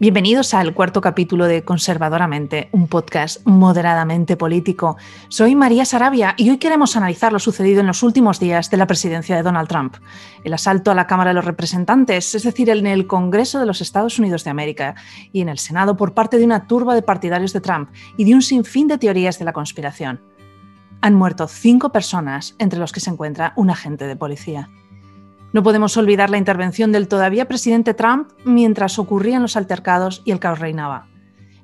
Bienvenidos al cuarto capítulo de Conservadoramente, un podcast moderadamente político. Soy María Sarabia y hoy queremos analizar lo sucedido en los últimos días de la presidencia de Donald Trump. El asalto a la Cámara de los Representantes, es decir, en el Congreso de los Estados Unidos de América y en el Senado por parte de una turba de partidarios de Trump y de un sinfín de teorías de la conspiración. Han muerto cinco personas, entre los que se encuentra un agente de policía. No podemos olvidar la intervención del todavía presidente Trump mientras ocurrían los altercados y el caos reinaba.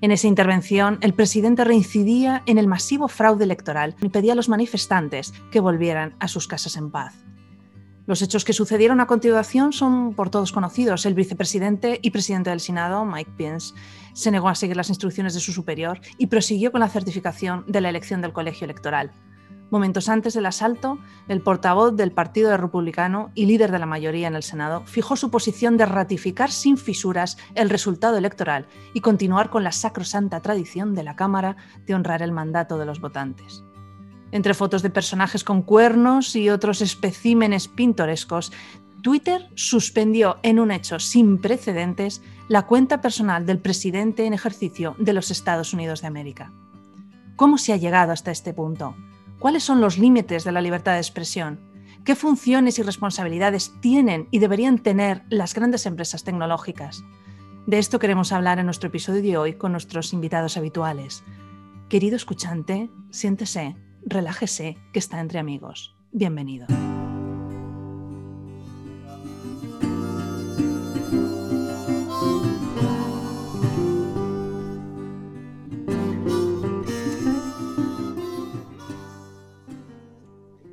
En esa intervención, el presidente reincidía en el masivo fraude electoral y pedía a los manifestantes que volvieran a sus casas en paz. Los hechos que sucedieron a continuación son por todos conocidos. El vicepresidente y presidente del Senado, Mike Pence, se negó a seguir las instrucciones de su superior y prosiguió con la certificación de la elección del colegio electoral. Momentos antes del asalto, el portavoz del Partido Republicano y líder de la mayoría en el Senado fijó su posición de ratificar sin fisuras el resultado electoral y continuar con la sacrosanta tradición de la Cámara de honrar el mandato de los votantes. Entre fotos de personajes con cuernos y otros especímenes pintorescos, Twitter suspendió en un hecho sin precedentes la cuenta personal del presidente en ejercicio de los Estados Unidos de América. ¿Cómo se ha llegado hasta este punto? ¿Cuáles son los límites de la libertad de expresión? ¿Qué funciones y responsabilidades tienen y deberían tener las grandes empresas tecnológicas? De esto queremos hablar en nuestro episodio de hoy con nuestros invitados habituales. Querido escuchante, siéntese, relájese, que está entre amigos. Bienvenido.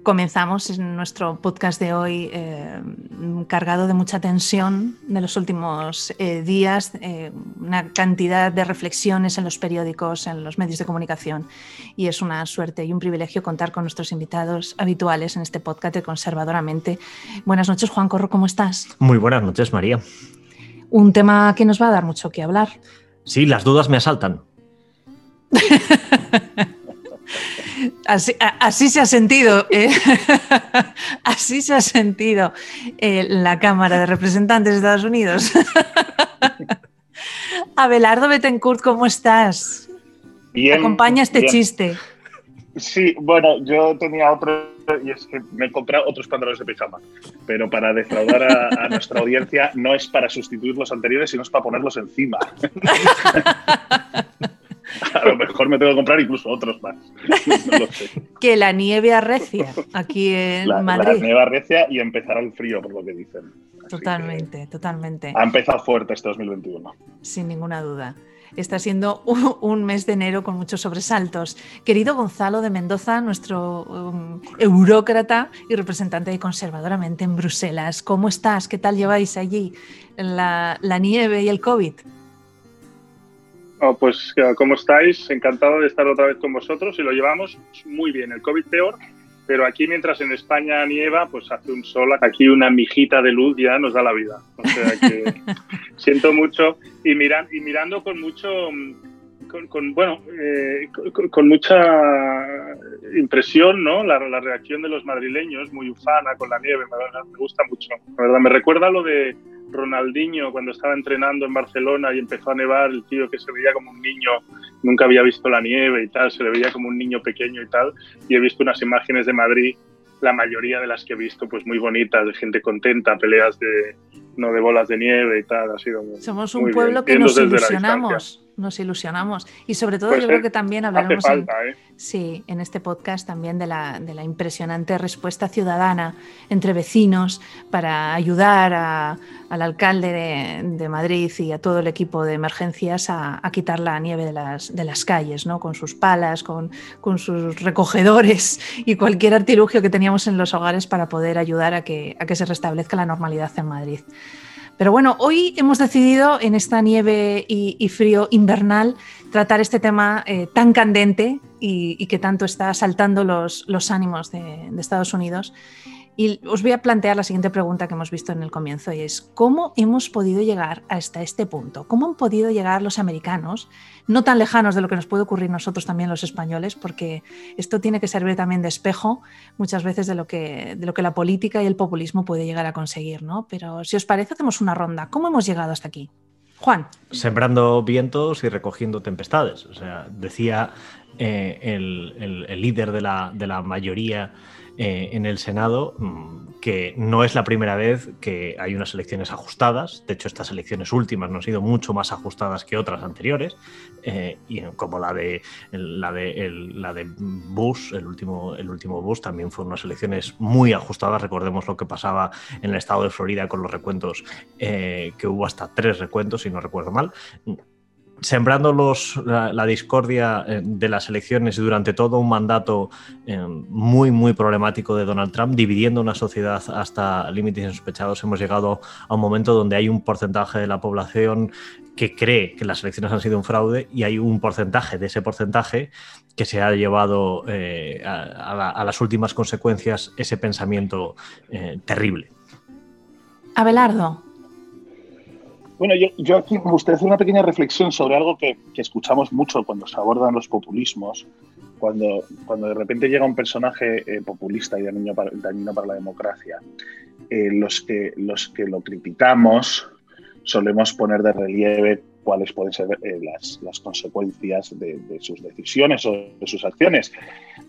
Comenzamos en nuestro podcast de hoy eh, cargado de mucha tensión de los últimos eh, días, eh, una cantidad de reflexiones en los periódicos, en los medios de comunicación y es una suerte y un privilegio contar con nuestros invitados habituales en este podcast de Conservadoramente. Buenas noches, Juan Corro, ¿cómo estás? Muy buenas noches, María. Un tema que nos va a dar mucho que hablar. Sí, las dudas me asaltan. Así, se ha sentido, eh, así se ha sentido eh, la Cámara de Representantes de Estados Unidos. Abelardo Betancourt, ¿cómo estás? Bien. Acompaña este chiste. Sí, bueno, yo tenía otro y es que me he comprado otros pantalones de pijama, pero para defraudar a, a nuestra audiencia no es para sustituir los anteriores, sino es para ponerlos encima. A lo mejor me tengo que comprar incluso otros más. que la nieve arrecia aquí en Madrid. La nieve arrecia y empezará el frío, por lo que dicen. totalmente, totalmente. Ha empezado fuerte este 2021. Sin ninguna duda. Está siendo un mes de enero con muchos sobresaltos. Querido Gonzalo de Mendoza, nuestro um, eurócrata y representante de Conservadoramente en Bruselas, ¿cómo estás? ¿Qué tal lleváis allí la, la nieve y el COVID? Oh, pues, ¿cómo estáis? Encantado de estar otra vez con vosotros y lo llevamos muy bien. El COVID peor, pero aquí mientras en España nieva, pues hace un sol, aquí una mijita de luz ya nos da la vida. O sea que siento mucho y, miran, y mirando con mucho, con, bueno, eh, con, mucha impresión, ¿no? La, la, reacción de los madrileños, muy ufana con la nieve, me, me gusta mucho. La verdad, me recuerda lo de Ronaldinho cuando estaba entrenando en Barcelona y empezó a nevar, el tío que se veía como un niño, nunca había visto la nieve y tal, se le veía como un niño pequeño y tal, y he visto unas imágenes de Madrid, la mayoría de las que he visto, pues muy bonitas, de gente contenta, peleas de, no de bolas de nieve y tal, ha sido muy Somos un pueblo que nos ilusionamos nos ilusionamos. Y sobre todo yo creo que también hablaremos en, ¿eh? sí, en este podcast también de la, de la, impresionante respuesta ciudadana entre vecinos para ayudar a, al alcalde de, Madrid y a todo el equipo de emergencias a, quitar la nieve de las, de las calles, ¿no? con sus palas, con, con, sus recogedores y cualquier artilugio que teníamos en los hogares para poder ayudar a que, a que se restablezca la normalidad en Madrid. Pero bueno, hoy hemos decidido en esta nieve y, frío invernal tratar este tema eh, tan candente y, que tanto está saltando los, ánimos de, de Estados Unidos y os voy a plantear la siguiente pregunta que hemos visto en el comienzo y es, ¿cómo hemos podido llegar hasta este punto? ¿Cómo han podido llegar los americanos, no tan lejanos de lo que nos puede ocurrir nosotros también los españoles, porque esto tiene que servir también de espejo muchas veces de lo que, de lo que la política y el populismo puede llegar a conseguir, ¿no? Pero si os parece, hacemos una ronda. ¿Cómo hemos llegado hasta aquí? Juan. Sembrando vientos y recogiendo tempestades. O sea, decía eh, el, líder de la, de la mayoría eh, en el Senado mm, que no es la primera vez que hay unas elecciones ajustadas. De hecho, estas elecciones últimas no han sido mucho más ajustadas que otras anteriores, eh, y como la de, la, de, la de Bush, el último, el último Bush, también fueron unas elecciones muy ajustadas. Recordemos lo que pasaba en el estado de Florida con los recuentos, eh, que hubo hasta tres recuentos, si no recuerdo mal sembrando los, la, discordia eh, de las elecciones durante todo un mandato eh, muy, muy problemático de Donald Trump, dividiendo una sociedad hasta límites insospechados, hemos llegado a un momento donde hay un porcentaje de la población que cree que las elecciones han sido un fraude y hay un porcentaje de ese porcentaje que se ha llevado eh, a, las últimas consecuencias ese pensamiento terrible. Abelardo, bueno, yo, aquí me gustaría hacer una pequeña reflexión sobre algo que, escuchamos mucho cuando se abordan los populismos, cuando, cuando de repente llega un personaje eh, populista y dañino para, para la democracia. Eh, los, que, los que lo criticamos solemos poner de relieve cuáles pueden ser eh, las, las, consecuencias de, sus decisiones o de sus acciones.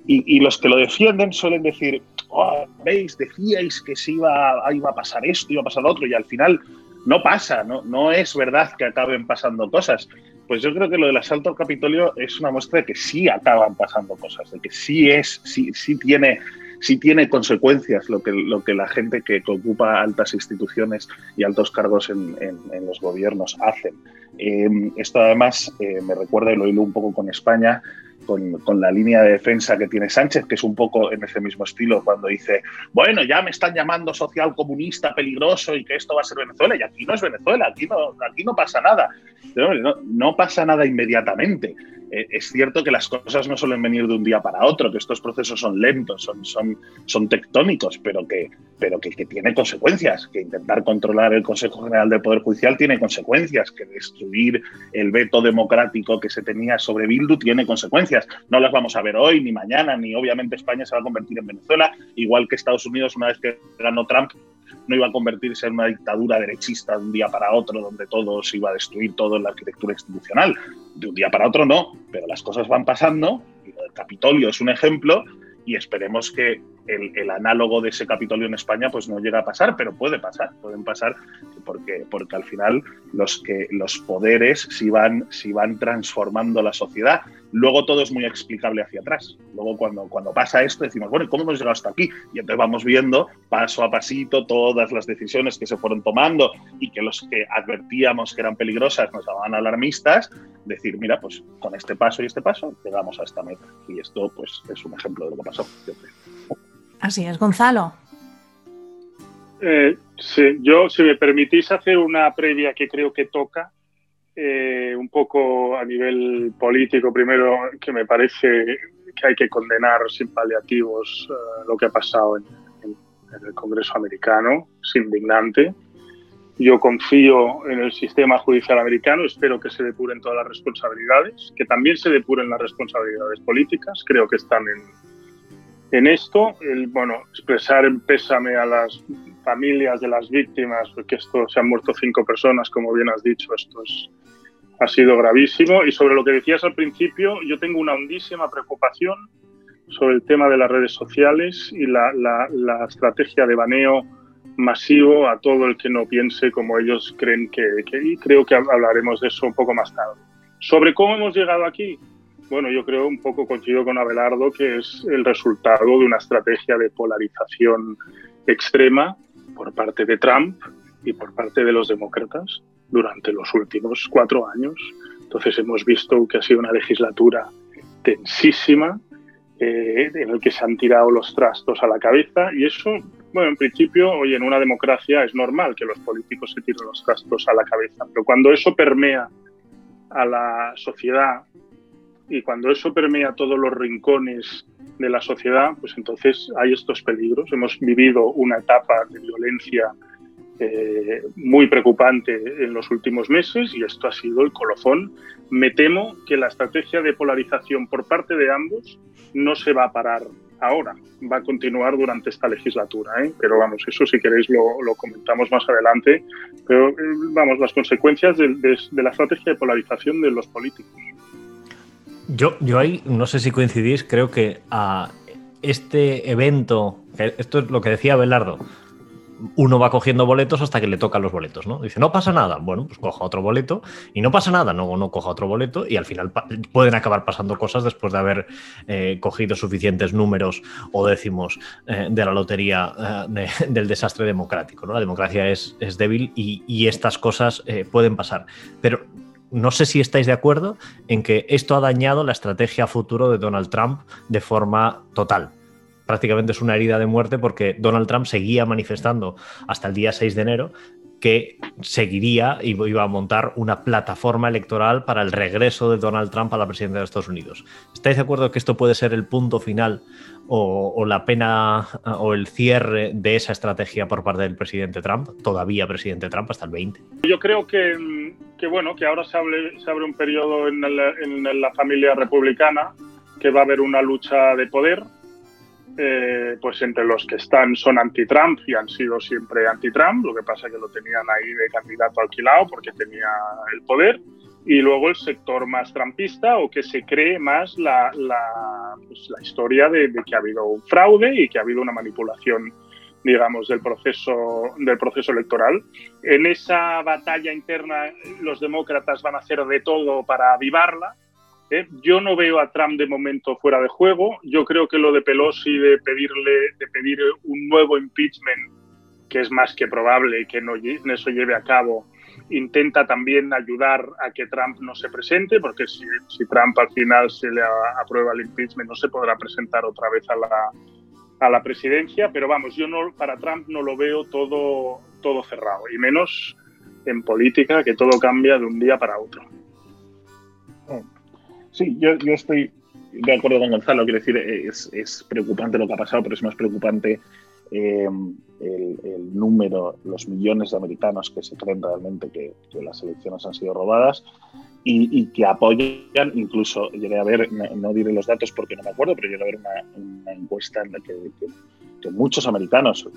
Y, los que lo defienden suelen decir, oh, veis, decíais que se iba, iba a pasar esto, iba a pasar lo otro, y al final no pasa, no, no es verdad que acaben pasando cosas. Pues yo creo que lo del asalto al Capitolio es una muestra de que sí acaban pasando cosas, de que sí es, sí, sí tiene, consecuencias lo que, lo que la gente que, ocupa altas instituciones y altos cargos en, los gobiernos hacen. Eh, esto además eh, me recuerda, y lo hilo un poco con España, con, la línea de defensa que tiene Sánchez, que es un poco en ese mismo estilo, cuando dice, bueno, ya me están llamando social comunista peligroso y que esto va a ser Venezuela, y aquí no es Venezuela, aquí no, aquí no pasa nada. no pasa nada inmediatamente. Eh, es cierto que las cosas no suelen venir de un día para otro, que estos procesos son lentos, son, tectónicos, pero, que, pero que, que tiene consecuencias, que intentar controlar el Consejo General del Poder Judicial tiene consecuencias, que destruir el veto democrático que se tenía sobre Bildu tiene consecuencias. No las vamos a ver hoy, ni mañana, ni obviamente España se va a convertir en Venezuela, igual que Estados Unidos una vez que ganó Trump no iba a convertirse en una dictadura derechista de un día para otro, donde todo se iba a destruir, todo en la arquitectura institucional. De un día para otro no, pero las cosas van pasando, y el Capitolio es un ejemplo, y esperemos que el, análogo de ese Capitolio en España pues no llega a pasar, pero puede pasar, pueden pasar porque, porque al final los, que, los poderes si van, si van transformando la sociedad. Luego todo es muy explicable hacia atrás. Luego cuando, cuando pasa esto decimos, bueno, ¿cómo hemos llegado hasta aquí? Y entonces vamos viendo paso a pasito todas las decisiones que se fueron tomando y que los que advertíamos que eran peligrosas nos daban alarmistas, decir, mira, pues con este paso y este paso llegamos a esta meta. Y esto pues es un ejemplo de lo que pasó. Así es, Gonzalo. Eh, sí, yo, si me permitís hacer una previa que creo que toca, eh, un poco a nivel político, primero, que me parece que hay que condenar sin paliativos eh, lo que ha pasado en, el Congreso americano, es indignante. Yo confío en el sistema judicial americano, espero que se depuren todas las responsabilidades, que también se depuren las responsabilidades políticas, creo que están en, en esto, el, bueno, expresar en pésame a las familias de las víctimas, porque esto se han muerto cinco personas, como bien has dicho, esto es, ha sido gravísimo. Y sobre lo que decías al principio, yo tengo una hondísima preocupación sobre el tema de las redes sociales y la, la, estrategia de baneo masivo a todo el que no piense como ellos creen que, que, y creo que hablaremos de eso un poco más tarde. Sobre cómo hemos llegado aquí, bueno, yo creo un poco coincido con Abelardo que es el resultado de una estrategia de polarización extrema por parte de Trump y por parte de los demócratas durante los últimos cuatro años. Entonces hemos visto que ha sido una legislatura tensísima eh, en el que se han tirado los trastos a la cabeza y eso, bueno, en principio, hoy en una democracia es normal que los políticos se tiren los trastos a la cabeza, pero cuando eso permea a la sociedad y cuando eso permea todos los rincones de la sociedad, pues entonces hay estos peligros. Hemos vivido una etapa de violencia eh, muy preocupante en los últimos meses y esto ha sido el colofón. Me temo que la estrategia de polarización por parte de ambos no se va a parar ahora, va a continuar durante esta legislatura. ¿eh? Pero vamos, eso si queréis lo, comentamos más adelante. Pero eh, vamos, las consecuencias de, la estrategia de polarización de los políticos. Yo, yo ahí, no sé si coincidís, creo que a este evento, esto es lo que decía Belardo, uno va cogiendo boletos hasta que le tocan los boletos, ¿no? Dice, no pasa nada, bueno, pues coja otro boleto y no pasa nada, no, no coja otro boleto y al final pueden acabar pasando cosas después de haber eh, cogido suficientes números o décimos eh, de la lotería eh, del desastre democrático. La democracia es, es débil y, y, estas cosas pueden pasar. Pero no sé si estáis de acuerdo en que esto ha dañado la estrategia futuro de Donald Trump de forma total. Prácticamente es una herida de muerte porque Donald Trump seguía manifestando hasta el día 6 de enero que seguiría y iba a montar una plataforma electoral para el regreso de Donald Trump a la presidencia de Estados Unidos. ¿Estáis de acuerdo que esto puede ser el punto final o, la pena o el cierre de esa estrategia por parte del presidente Trump, todavía presidente Trump hasta el 20? Yo creo que, bueno, que ahora se abre, un periodo en la familia republicana que va a haber una lucha de poder eh, pues entre los que están son anti-Trump y han sido siempre anti-Trump, lo que pasa es que lo tenían ahí de candidato alquilado porque tenía el poder, y luego el sector más trumpista o que se cree más la, pues la historia de, que ha habido un fraude y que ha habido una manipulación digamos, del proceso, del proceso electoral. En esa batalla interna los demócratas van a hacer de todo para avivarla, ¿eh? Yo no veo a Trump de momento fuera de juego. Yo creo que lo de Pelosi de pedirle, de pedir un nuevo impeachment, que es más que probable que no eso lleve a cabo, intenta también ayudar a que Trump no se presente, porque si, Trump al final se le aprueba el impeachment, no se podrá presentar otra vez a la, a la presidencia. Pero vamos, yo no, para Trump no lo veo todo, todo cerrado, y menos en política, que todo cambia de un día para otro. Sí, yo, estoy de acuerdo con Gonzalo. Quiero decir, es, preocupante lo que ha pasado, pero es más preocupante eh, el, número, los millones de americanos que se creen realmente que, las elecciones han sido robadas y, que apoyan, incluso llegué a ver, no, diré los datos porque no me acuerdo, pero llegué a ver una, encuesta en la que, muchos americanos,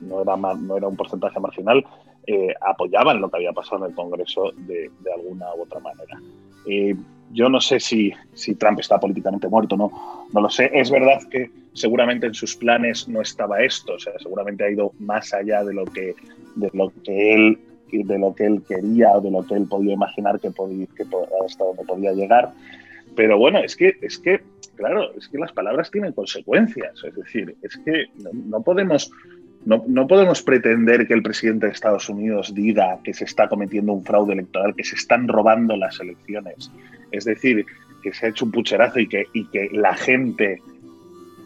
no, era, no era un porcentaje marginal, eh, apoyaban lo que había pasado en el Congreso de, alguna u otra manera. Eh, yo no sé si, si Trump está políticamente muerto, no, no lo sé. Es verdad que seguramente en sus planes no estaba esto, o sea, seguramente ha ido más allá de lo que, de lo que él de lo que él quería o de lo que él podía imaginar que, podía, que hasta donde podía llegar. Pero bueno, es que, es que, claro, es que las palabras tienen consecuencias. Es decir, es que no, podemos no, no, podemos pretender que el presidente de Estados Unidos diga que se está cometiendo un fraude electoral, que se están robando las elecciones. Es decir, que se ha hecho un pucherazo y que, y que la gente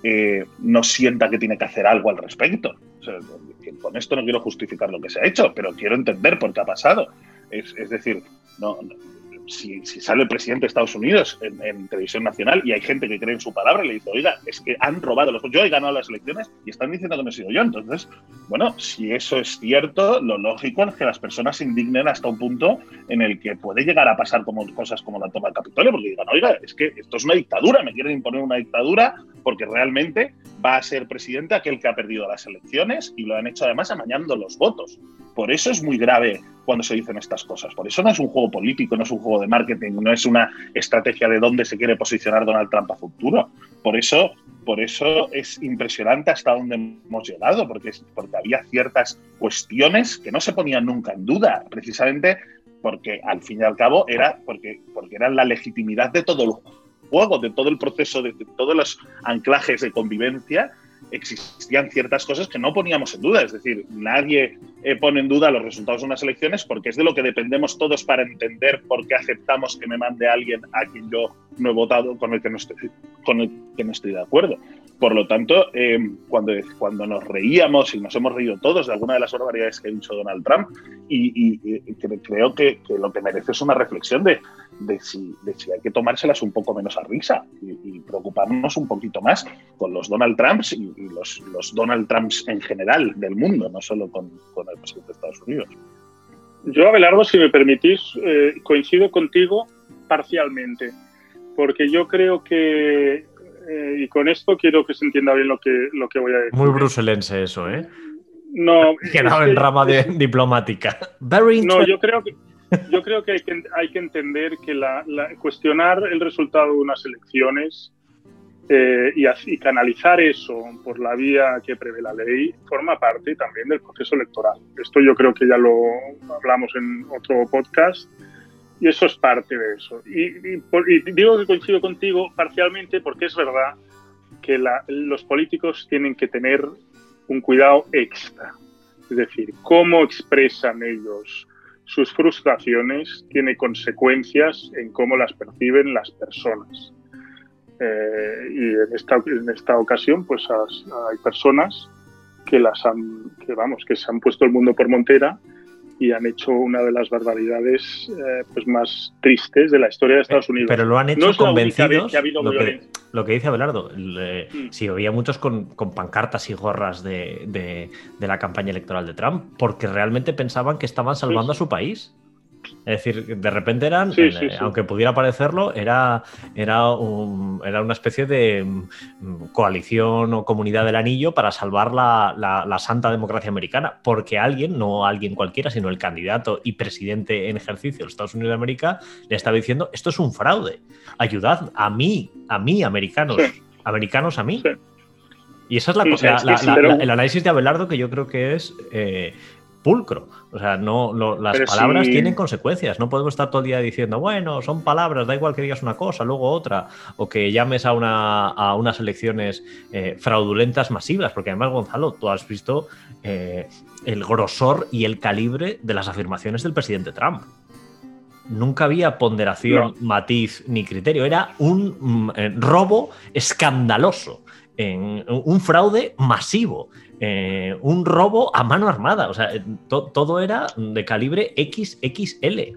eh, no sienta que tiene que hacer algo al respecto. con esto no quiero justificar lo que se ha hecho, pero quiero entender por qué ha pasado. Es, es decir, no, si, sale el presidente de Estados Unidos en, televisión nacional y hay gente que cree en su palabra le dice, oiga, es que han robado los yo he ganado las elecciones y están diciendo que no he sido yo. Entonces, bueno, si eso es cierto, lo lógico es que las personas se indignen hasta un punto en el que puede llegar a pasar como cosas como la toma del Capitolio, porque digan, oiga, es que esto es una dictadura, me quieren imponer una dictadura porque realmente va a ser presidente aquel que ha perdido las elecciones y lo han hecho además amañando los votos. Por eso es muy grave cuando se dicen estas cosas. Por eso no es un juego político, no es un juego de marketing, no es una estrategia de dónde se quiere posicionar Donald Trump a futuro. Por eso, por eso es impresionante hasta dónde hemos llegado, porque, porque había ciertas cuestiones que no se ponían nunca en duda, precisamente porque al fin y al cabo era porque, porque era la legitimidad de todo el juego, de todo el proceso, de todos los anclajes de convivencia existían ciertas cosas que no poníamos en duda. Es decir, nadie eh, pone en duda los resultados de unas elecciones porque es de lo que dependemos todos para entender por qué aceptamos que me mande alguien a quien yo no he votado con el que no estoy, con el que no estoy de acuerdo. Por lo tanto, eh, cuando, cuando nos reíamos y nos hemos reído todos de alguna de las barbaridades que ha dicho Donald Trump, y, creo que, lo que merece es una reflexión de, de, si, de si hay que tomárselas un poco menos a risa y, preocuparnos un poquito más con los Donald Trumps y, los, los, Donald Trumps en general del mundo, no solo con, con, el presidente de Estados Unidos. Yo, Abelardo, si me permitís, eh, coincido contigo parcialmente, porque yo creo que eh, y con esto quiero que se entienda bien lo que, lo que voy a decir. Muy bruselense eso, ¿eh? No. Quedado en rama de, diplomática. no, yo creo que, yo creo que hay que, hay que entender que la, cuestionar el resultado de unas elecciones eh, y, y, canalizar eso por la vía que prevé la ley forma parte también del proceso electoral. Esto yo creo que ya lo hablamos en otro podcast y eso es parte de eso. Y, digo que coincido contigo parcialmente porque es verdad que los políticos tienen que tener un cuidado extra. Es decir, cómo expresan ellos sus frustraciones tiene consecuencias en cómo las perciben las personas. Eh, y en esta, en esta ocasión, pues hay personas que las que vamos, que se han puesto el mundo por montera y han hecho una de las barbaridades eh, pues más tristes de la historia de Estados Unidos. Pero lo han hecho convencidos. lo, que, dice Abelardo, mm. si había muchos con, pancartas y gorras de, la campaña electoral de Trump, porque realmente pensaban que estaban salvando a su país. Es decir, de repente eran, aunque pudiera parecerlo, era, era, era una especie de mm, coalición o comunidad del anillo para salvar la, santa democracia americana, porque alguien, no alguien cualquiera, sino el candidato y presidente en ejercicio de los Estados Unidos de América, le estaba diciendo, esto es un fraude, ayudad a mí, a mí, americanos, americanos a mí. Y esa es la, cosa, el análisis de Abelardo que yo creo que es eh, pulcro. O sea, no, las palabras tienen consecuencias. No podemos estar todo el día diciendo, bueno, son palabras, da igual que digas una cosa, luego otra, o que llames a, una, a unas elecciones eh, fraudulentas masivas, porque además, Gonzalo, tú has visto eh, el grosor y el calibre de las afirmaciones del presidente Trump. Nunca había ponderación, matiz ni criterio. Era un mm, eh, robo escandaloso, en, un fraude masivo. Eh, un robo a mano armada. O sea, eh, todo era de calibre XXL.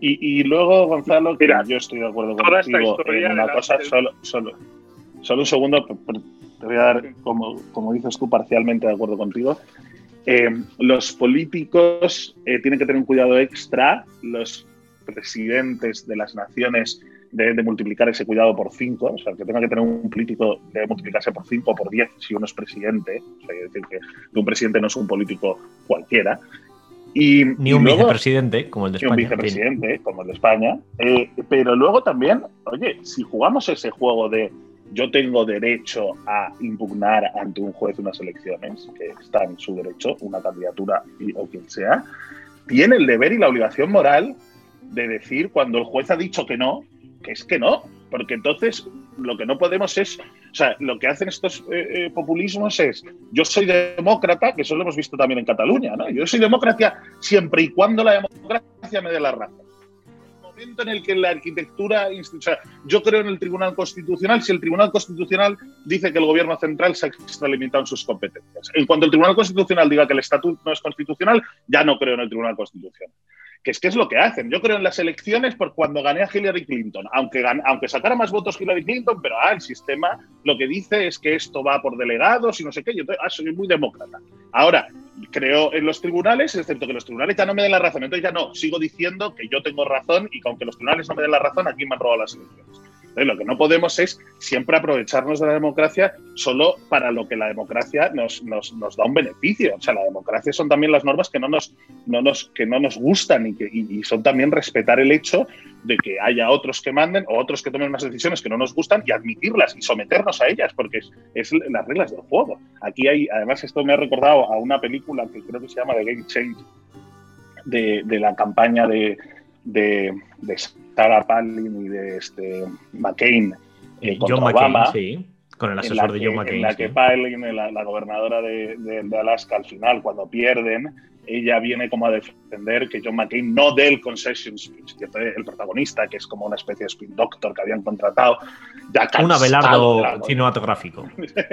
Y, luego, Gonzalo, Mira, yo estoy de acuerdo contigo en una cosa, solo, solo, solo un segundo, te voy a dar, como, como dices tú, parcialmente de acuerdo contigo. Eh, los políticos tienen que tener un cuidado extra, los presidentes de las naciones de, multiplicar ese cuidado por 5, o sea, que tenga que tener un político debe multiplicarse por 5 o por 10 si uno es presidente, o sea, decir que, un presidente no es un político cualquiera. Y, ni un vicepresidente como el de España. Ni un vicepresidente como el de España. Eh, pero luego también, oye, si jugamos ese juego de yo tengo derecho a impugnar ante un juez unas elecciones, que está en su derecho, una candidatura o quien sea, tiene el deber y la obligación moral de decir cuando el juez ha dicho que no, que es que no, porque entonces lo que no podemos es, o sea, lo que hacen estos eh, eh, populismos es, yo soy demócrata, que eso lo hemos visto también en Cataluña, ¿no? Yo soy demócrata siempre y cuando la democracia me dé la razón. El momento en el que la arquitectura, o sea, yo creo en el Tribunal Constitucional, si el Tribunal Constitucional dice que el gobierno central se ha extralimitado en sus competencias. En cuanto el Tribunal Constitucional diga que el estatuto no es constitucional, ya no creo en el Tribunal Constitucional que es que es lo que hacen. Yo creo en las elecciones por cuando gané a Hillary Clinton, aunque, aunque sacara más votos Hillary Clinton, pero ah, el sistema lo que dice es que esto va por delegados y no sé qué, yo ah, soy muy demócrata. Ahora, creo en los tribunales, excepto que los tribunales ya no me den la razón, entonces ya no, sigo diciendo que yo tengo razón y que aunque los tribunales no me den la razón, aquí me han robado las elecciones lo que no podemos es siempre aprovecharnos de la democracia solo para lo que la democracia nos, nos, nos, da un beneficio. O sea, la democracia son también las normas que no nos, no nos, que no nos gustan y, que, y, son también respetar el hecho de que haya otros que manden o otros que tomen unas decisiones que no nos gustan y admitirlas y someternos a ellas, porque es, es las reglas del juego. Aquí hay, además, esto me ha recordado a una película que creo que se llama The Game Change, de, de la campaña de, de Sarah Palin y de este McCain eh, John Obama, sí, con el asesor de John McCain. En la que Palin, la, gobernadora de, Alaska, al final, cuando pierden, ella viene como a defender que John McCain no dé el concession speech, que el protagonista, que es como una especie de spin doctor que habían contratado. Ya un Abelardo cinematográfico.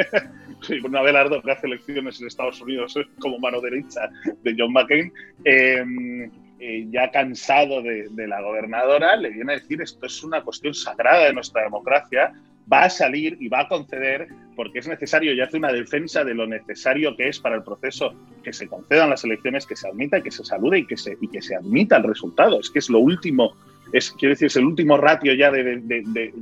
sí, un Abelardo que hace elecciones en Estados Unidos como mano derecha de John McCain. Eh, eh, ya cansado de, la gobernadora, le viene a decir esto es una cuestión sagrada de nuestra democracia, va a salir y va a conceder porque es necesario y hace una defensa de lo necesario que es para el proceso que se concedan las elecciones, que se admita, que se salude y que se, y que se admita el resultado. Es que es lo último es, quiero decir, es el último ratio ya de,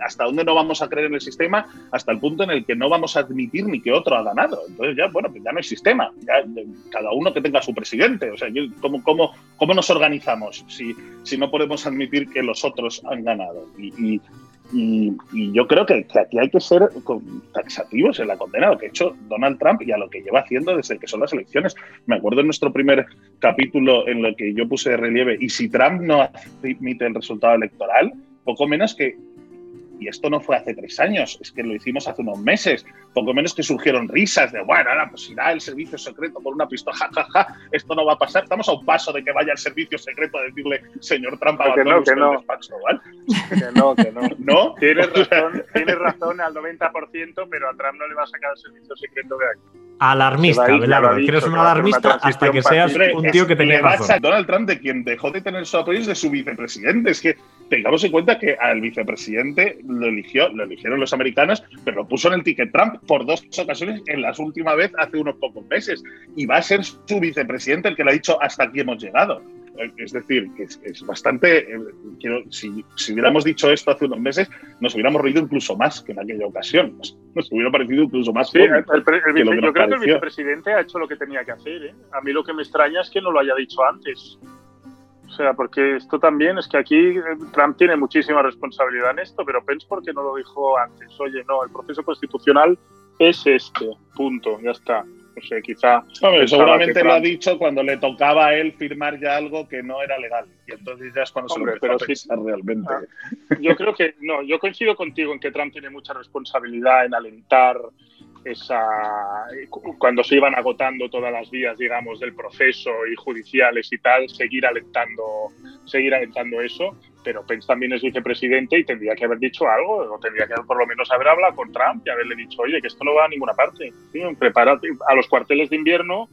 hasta dónde no vamos a creer en el sistema, hasta el punto en el que no vamos a admitir ni que otro ha ganado. Entonces ya, bueno, pues ya no hay sistema, cada uno que tenga su presidente. O sea, ¿cómo, cómo, cómo nos organizamos si, si no podemos admitir que los otros han ganado? Yo creo que, aquí hay que ser taxativos en la condena a lo que ha hecho Donald Trump y a lo que lleva haciendo desde que son las elecciones. Me acuerdo en nuestro primer capítulo en lo que yo puse de relieve, y si Trump no admite el resultado electoral, poco menos que y esto no fue hace tres años, es que lo hicimos hace unos meses, poco menos que surgieron risas de, bueno, ahora pues irá el servicio secreto por una pistola, jajaja, ja, ja, esto no va a pasar, estamos a un paso de que vaya el servicio secreto a decirle, señor Trump, que no, que no. Despacho, ¿vale? que no, que no. ¿No? Tienes razón, tienes razón al 90%, pero a Trump no le va a sacar el servicio secreto de aquí. Alarmista, ¿verdad? Eres un alarmista hasta que seas un tío que tenía razón. Donald Trump, de quien dejó de tener su apoyo, es de su vicepresidente. Es que tengamos en cuenta que al vicepresidente lo eligió, lo eligieron los americanos, pero lo puso en el ticket Trump por dos ocasiones en la última vez hace unos pocos meses. Y va a ser su vicepresidente el que le ha dicho hasta aquí hemos llegado. Es decir, que es, bastante. Eh, quiero, si, hubiéramos dicho esto hace unos meses, nos hubiéramos reído incluso más que en aquella ocasión. Nos, hubiera parecido incluso más. Sí, el, yo creo que el vicepresidente ha hecho lo que tenía que hacer. ¿eh? A mí lo que me extraña es que no lo haya dicho antes. O sea, porque esto también es que aquí eh, Trump tiene muchísima responsabilidad en esto, pero Pence, ¿por qué no lo dijo antes? Oye, no, el proceso constitucional es este, punto, ya está. No sé, quizá. seguramente lo ha dicho cuando le tocaba a él firmar ya algo que no era legal. Y entonces ya es cuando se lo pero a realmente. Ah, yo creo que, no, yo coincido contigo en que Trump tiene mucha responsabilidad en alentar esa cuando se iban agotando todas las vías, digamos, del proceso y judiciales y tal, seguir alentando, seguir alentando eso. Pero Pence también es vicepresidente y tendría que haber dicho algo, o tendría que por lo menos haber hablado con Trump y haberle dicho, oye, que esto no va a ninguna parte. Prepárate a los cuarteles de invierno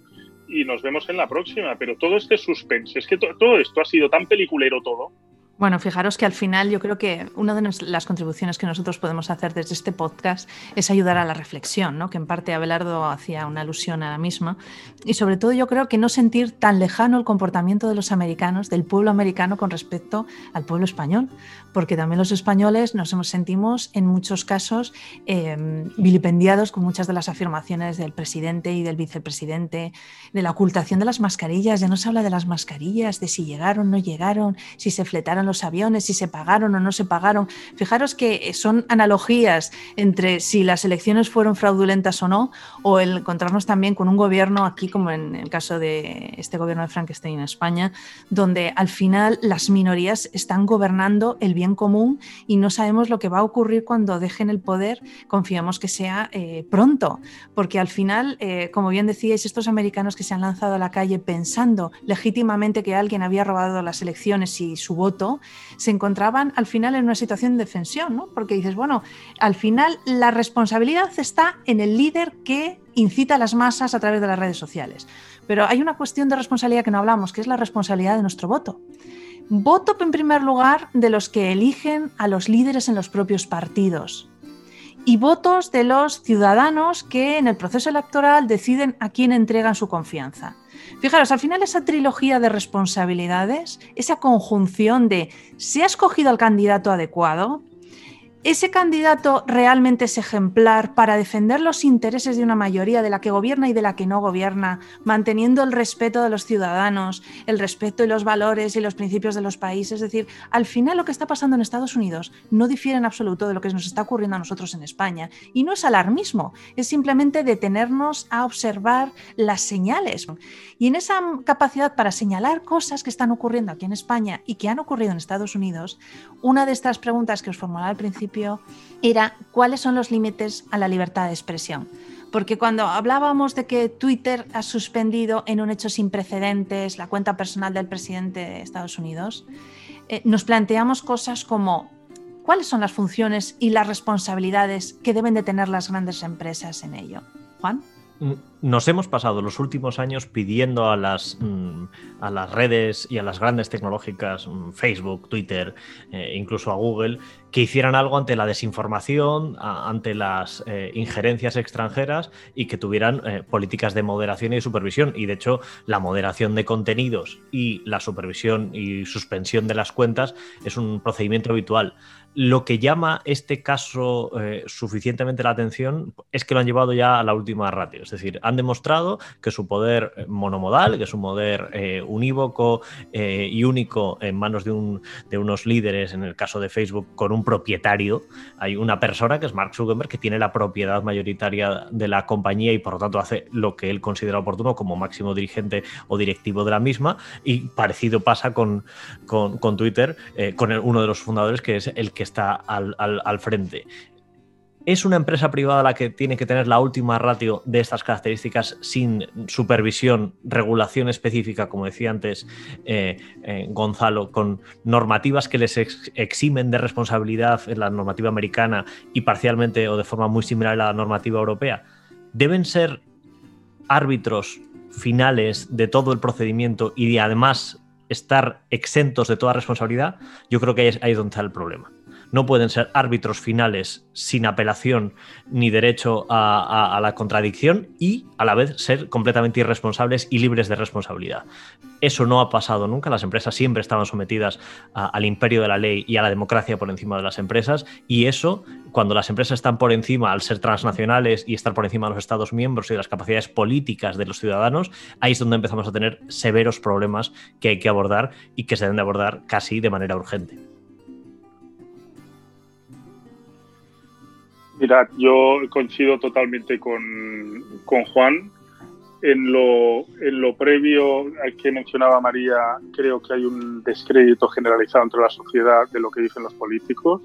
y nos vemos en la próxima. Pero todo este suspense, es que todo esto ha sido tan peliculero todo, bueno, fijaros que al final yo creo que una de las contribuciones que nosotros podemos hacer desde este podcast es ayudar a la reflexión, ¿no? que en parte Abelardo hacía una alusión a la misma, y sobre todo yo creo que no sentir tan lejano el comportamiento de los americanos, del pueblo americano con respecto al pueblo español, porque también los españoles nos sentimos en muchos casos em, vilipendiados con muchas de las afirmaciones del presidente y del vicepresidente, de la ocultación de las mascarillas, ya no se habla de las mascarillas, de si llegaron, o no llegaron, si se fletaron los aviones, si se pagaron o no se pagaron. Fijaros que son analogías entre si las elecciones fueron fraudulentas o no, o el encontrarnos también con un gobierno aquí, como en el caso de este gobierno de Frankenstein en España, donde al final las minorías están gobernando el bien común y no sabemos lo que va a ocurrir cuando dejen el poder. Confiamos que sea eh, pronto, porque al final, eh, como bien decíais, estos americanos que se han lanzado a la calle pensando legítimamente que alguien había robado las elecciones y su voto, se encontraban al final en una situación de defensión, ¿no? porque dices, bueno, al final la responsabilidad está en el líder que incita a las masas a través de las redes sociales. Pero hay una cuestión de responsabilidad que no hablamos, que es la responsabilidad de nuestro voto. Voto en primer lugar de los que eligen a los líderes en los propios partidos y votos de los ciudadanos que en el proceso electoral deciden a quién entregan su confianza. Fijaros, al final esa trilogía de responsabilidades, esa conjunción de se ha escogido al candidato adecuado, ese candidato realmente es ejemplar para defender los intereses de una mayoría de la que gobierna y de la que no gobierna, manteniendo el respeto de los ciudadanos, el respeto y los valores y los principios de los países. Es decir, al final lo que está pasando en Estados Unidos no difiere en absoluto de lo que nos está ocurriendo a nosotros en España. Y no es alarmismo, es simplemente detenernos a observar las señales. Y en esa capacidad para señalar cosas que están ocurriendo aquí en España y que han ocurrido en Estados Unidos, una de estas preguntas que os formulaba al principio era cuáles son los límites a la libertad de expresión. Porque cuando hablábamos de que Twitter ha suspendido en un hecho sin precedentes la cuenta personal del presidente de Estados Unidos, eh, nos planteamos cosas como cuáles son las funciones y las responsabilidades que deben de tener las grandes empresas en ello. Juan. Nos hemos pasado los últimos años pidiendo a las, mm, a las redes y a las grandes tecnológicas, mm, Facebook, Twitter, eh, incluso a Google, que hicieran algo ante la desinformación, ante las eh, injerencias extranjeras y que tuvieran eh, políticas de moderación y supervisión. Y de hecho, la moderación de contenidos y la supervisión y suspensión de las cuentas es un procedimiento habitual. Lo que llama este caso eh, suficientemente la atención es que lo han llevado ya a la última ratio. Es decir, han demostrado que su poder eh, monomodal, que su poder eh, unívoco y único en manos de, un, de unos líderes, en el caso de Facebook, con un propietario, hay una persona que es Mark Zuckerberg que tiene la propiedad mayoritaria de la compañía y por lo tanto hace lo que él considera oportuno como máximo dirigente o directivo de la misma. Y parecido pasa con, con, Twitter, con uno de los fundadores que es el que está al, frente. ¿Es una empresa privada la que tiene que tener la última ratio de estas características sin supervisión, regulación específica, como decía antes eh, eh, Gonzalo, con normativas que les eximen de responsabilidad en la normativa americana y parcialmente o de forma muy similar a la normativa europea? ¿Deben ser árbitros finales de todo el procedimiento y además estar exentos de toda responsabilidad? Yo creo que ahí es donde está el problema no pueden ser árbitros finales sin apelación ni derecho a, la contradicción y a la vez ser completamente irresponsables y libres de responsabilidad. Eso no ha pasado nunca, las empresas siempre estaban sometidas al imperio de la ley y a la democracia por encima de las empresas y eso, cuando las empresas están por encima al ser transnacionales y estar por encima de los Estados miembros y de las capacidades políticas de los ciudadanos, ahí es donde empezamos a tener severos problemas que hay que abordar y que se deben de abordar casi de manera urgente. Mirad, yo coincido totalmente con, Juan. En lo, en lo previo que mencionaba María, creo que hay un descrédito generalizado entre la sociedad de lo que dicen los políticos.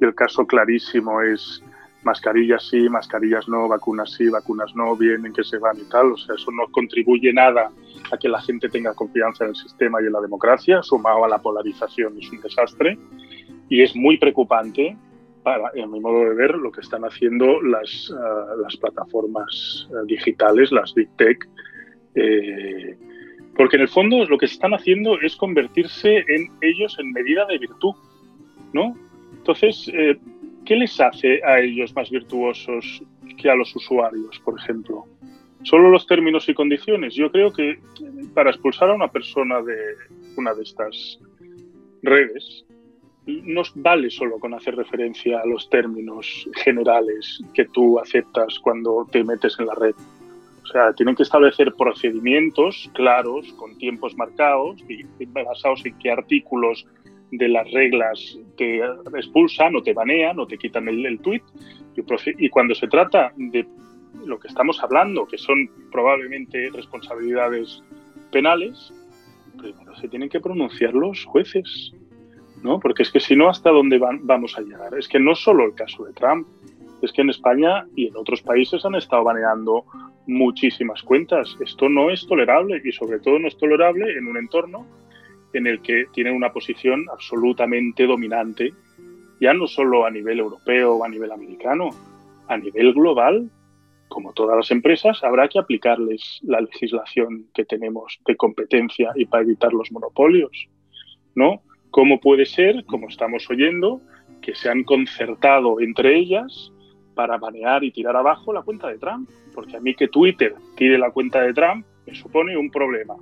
Y el caso clarísimo es mascarillas sí, mascarillas no, vacunas sí, vacunas no, vienen que se van y tal. O sea, eso no contribuye nada a que la gente tenga confianza en el sistema y en la democracia, sumado a la polarización es un desastre. Y es muy preocupante para, en mi modo de ver, lo que están haciendo las, eh, las plataformas eh, digitales, las big tech, eh, porque en el fondo lo que están haciendo es convertirse en ellos en medida de virtud, ¿no? Entonces, ¿qué les hace a ellos más virtuosos que a los usuarios, por ejemplo? ¿Solo los términos y condiciones? Yo creo que para expulsar a una persona de una de estas redes, no vale solo con hacer referencia a los términos generales que tú aceptas cuando te metes en la red. O sea, tienen que establecer procedimientos claros, con tiempos marcados y basados en qué artículos de las reglas te expulsan o te banean o te quitan el, el tweet. Y, y cuando se trata de lo que estamos hablando, que son probablemente responsabilidades penales, primero se tienen que pronunciar los jueces ¿no? Porque es que si no, ¿hasta dónde vamos a llegar? Es que no solo el caso de Trump, es que en España y en otros países han estado baneando muchísimas cuentas. Esto no es tolerable y sobre todo no es tolerable en un entorno en el que tienen una posición absolutamente dominante, ya no solo a nivel europeo o a nivel americano, a nivel global. Como todas las empresas, habrá que aplicarles la legislación que tenemos de competencia y para evitar los monopolios, ¿no? ¿Cómo puede ser, como estamos oyendo, que se han concertado entre ellas para banear y tirar abajo la cuenta de Trump? Porque a mí que Twitter tire la cuenta de Trump me supone un problema.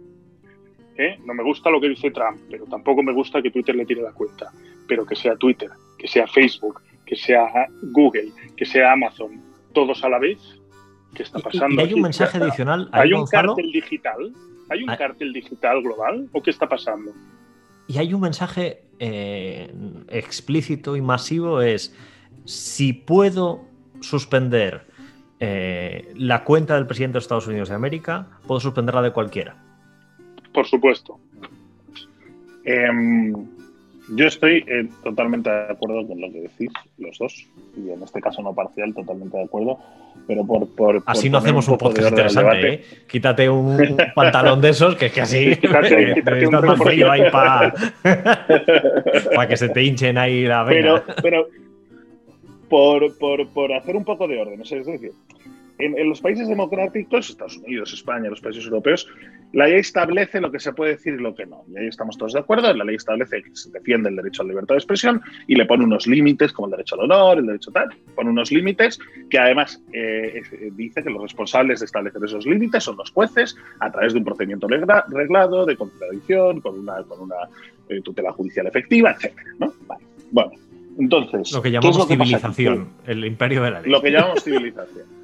¿Eh? No me gusta lo que dice Trump, pero tampoco me gusta que Twitter le tire la cuenta. Pero que sea Twitter, que sea Facebook, que sea Google, que sea Amazon, todos a la vez, ¿qué está pasando? Y, hay un mensaje adicional. ¿Hay un cártel digital? ¿Hay un ah. cártel digital global? ¿O qué está pasando? Y hay un mensaje eh, explícito y masivo, es si puedo suspender eh, la cuenta del presidente de Estados Unidos de América, puedo suspenderla de cualquiera. Por supuesto. Em, yo estoy eh, totalmente de acuerdo con lo que decís, los dos, y en este caso no parcial, totalmente de acuerdo. Pero por. por así no hacemos un, podcast interesante, ¿eh? Quítate un, pantalón de esos, que es que así. quítate, quítate un frío ahí para que se te hinchen ahí la vena. Pero, pero por, por, por hacer un poco de orden, es decir, en, los países democráticos, Estados Unidos, España, los países europeos, la ley establece lo que se puede decir y lo que no. Y ahí estamos todos de acuerdo. La ley establece que se defiende el derecho a la libertad de expresión y le pone unos límites, como el derecho al honor, el derecho tal. Pone unos límites que además eh, dice que los responsables de establecer esos límites son los jueces a través de un procedimiento reglado, de contradicción, con una, con una eh, tutela judicial efectiva, etc. ¿no? Bueno, entonces. Lo que llamamos civilización, el imperio de la ley. Lo que llamamos civilización.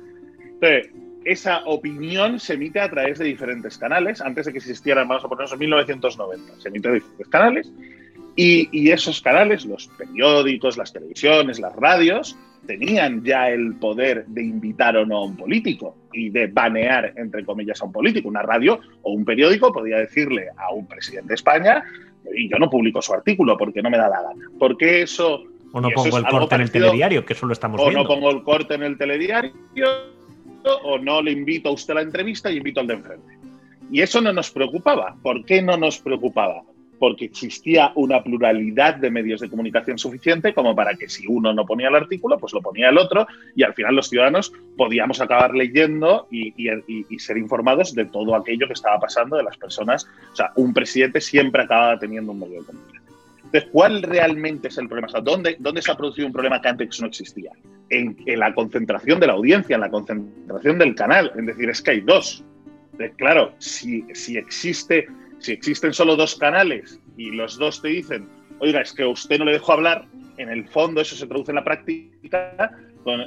Entonces, esa opinión se emite a través de diferentes canales, antes de que existieran, vamos a ponernos en 1990, se emite a diferentes canales, y, esos canales, los periódicos, las televisiones, las radios, tenían ya el poder de invitar o no a un político y de banear, entre comillas, a un político. Una radio o un periódico podía decirle a un presidente de España, y yo no publico su artículo porque no me da la gana. Porque eso... O no pongo el corte en el telediario, que eso lo estamos viendo. O no pongo el corte en el telediario o no le invito a usted a la entrevista y invito al de enfrente. Y eso no nos preocupaba. ¿Por qué no nos preocupaba? Porque existía una pluralidad de medios de comunicación suficiente como para que si uno no ponía el artículo, pues lo ponía el otro y al final los ciudadanos podíamos acabar leyendo y, ser informados de todo aquello que estaba pasando de las personas. O sea, un presidente siempre acababa teniendo un medio de comunicación. ¿Cuál realmente es el problema? ¿dónde, ¿dónde, se ha producido un problema que antes no existía? En, la concentración de la audiencia, en la concentración del canal. Es decir, es que hay dos. claro, si, si, existe, si existen solo dos canales y los dos te dicen, oiga, es que usted no le dejó hablar, en el fondo eso se traduce en la práctica,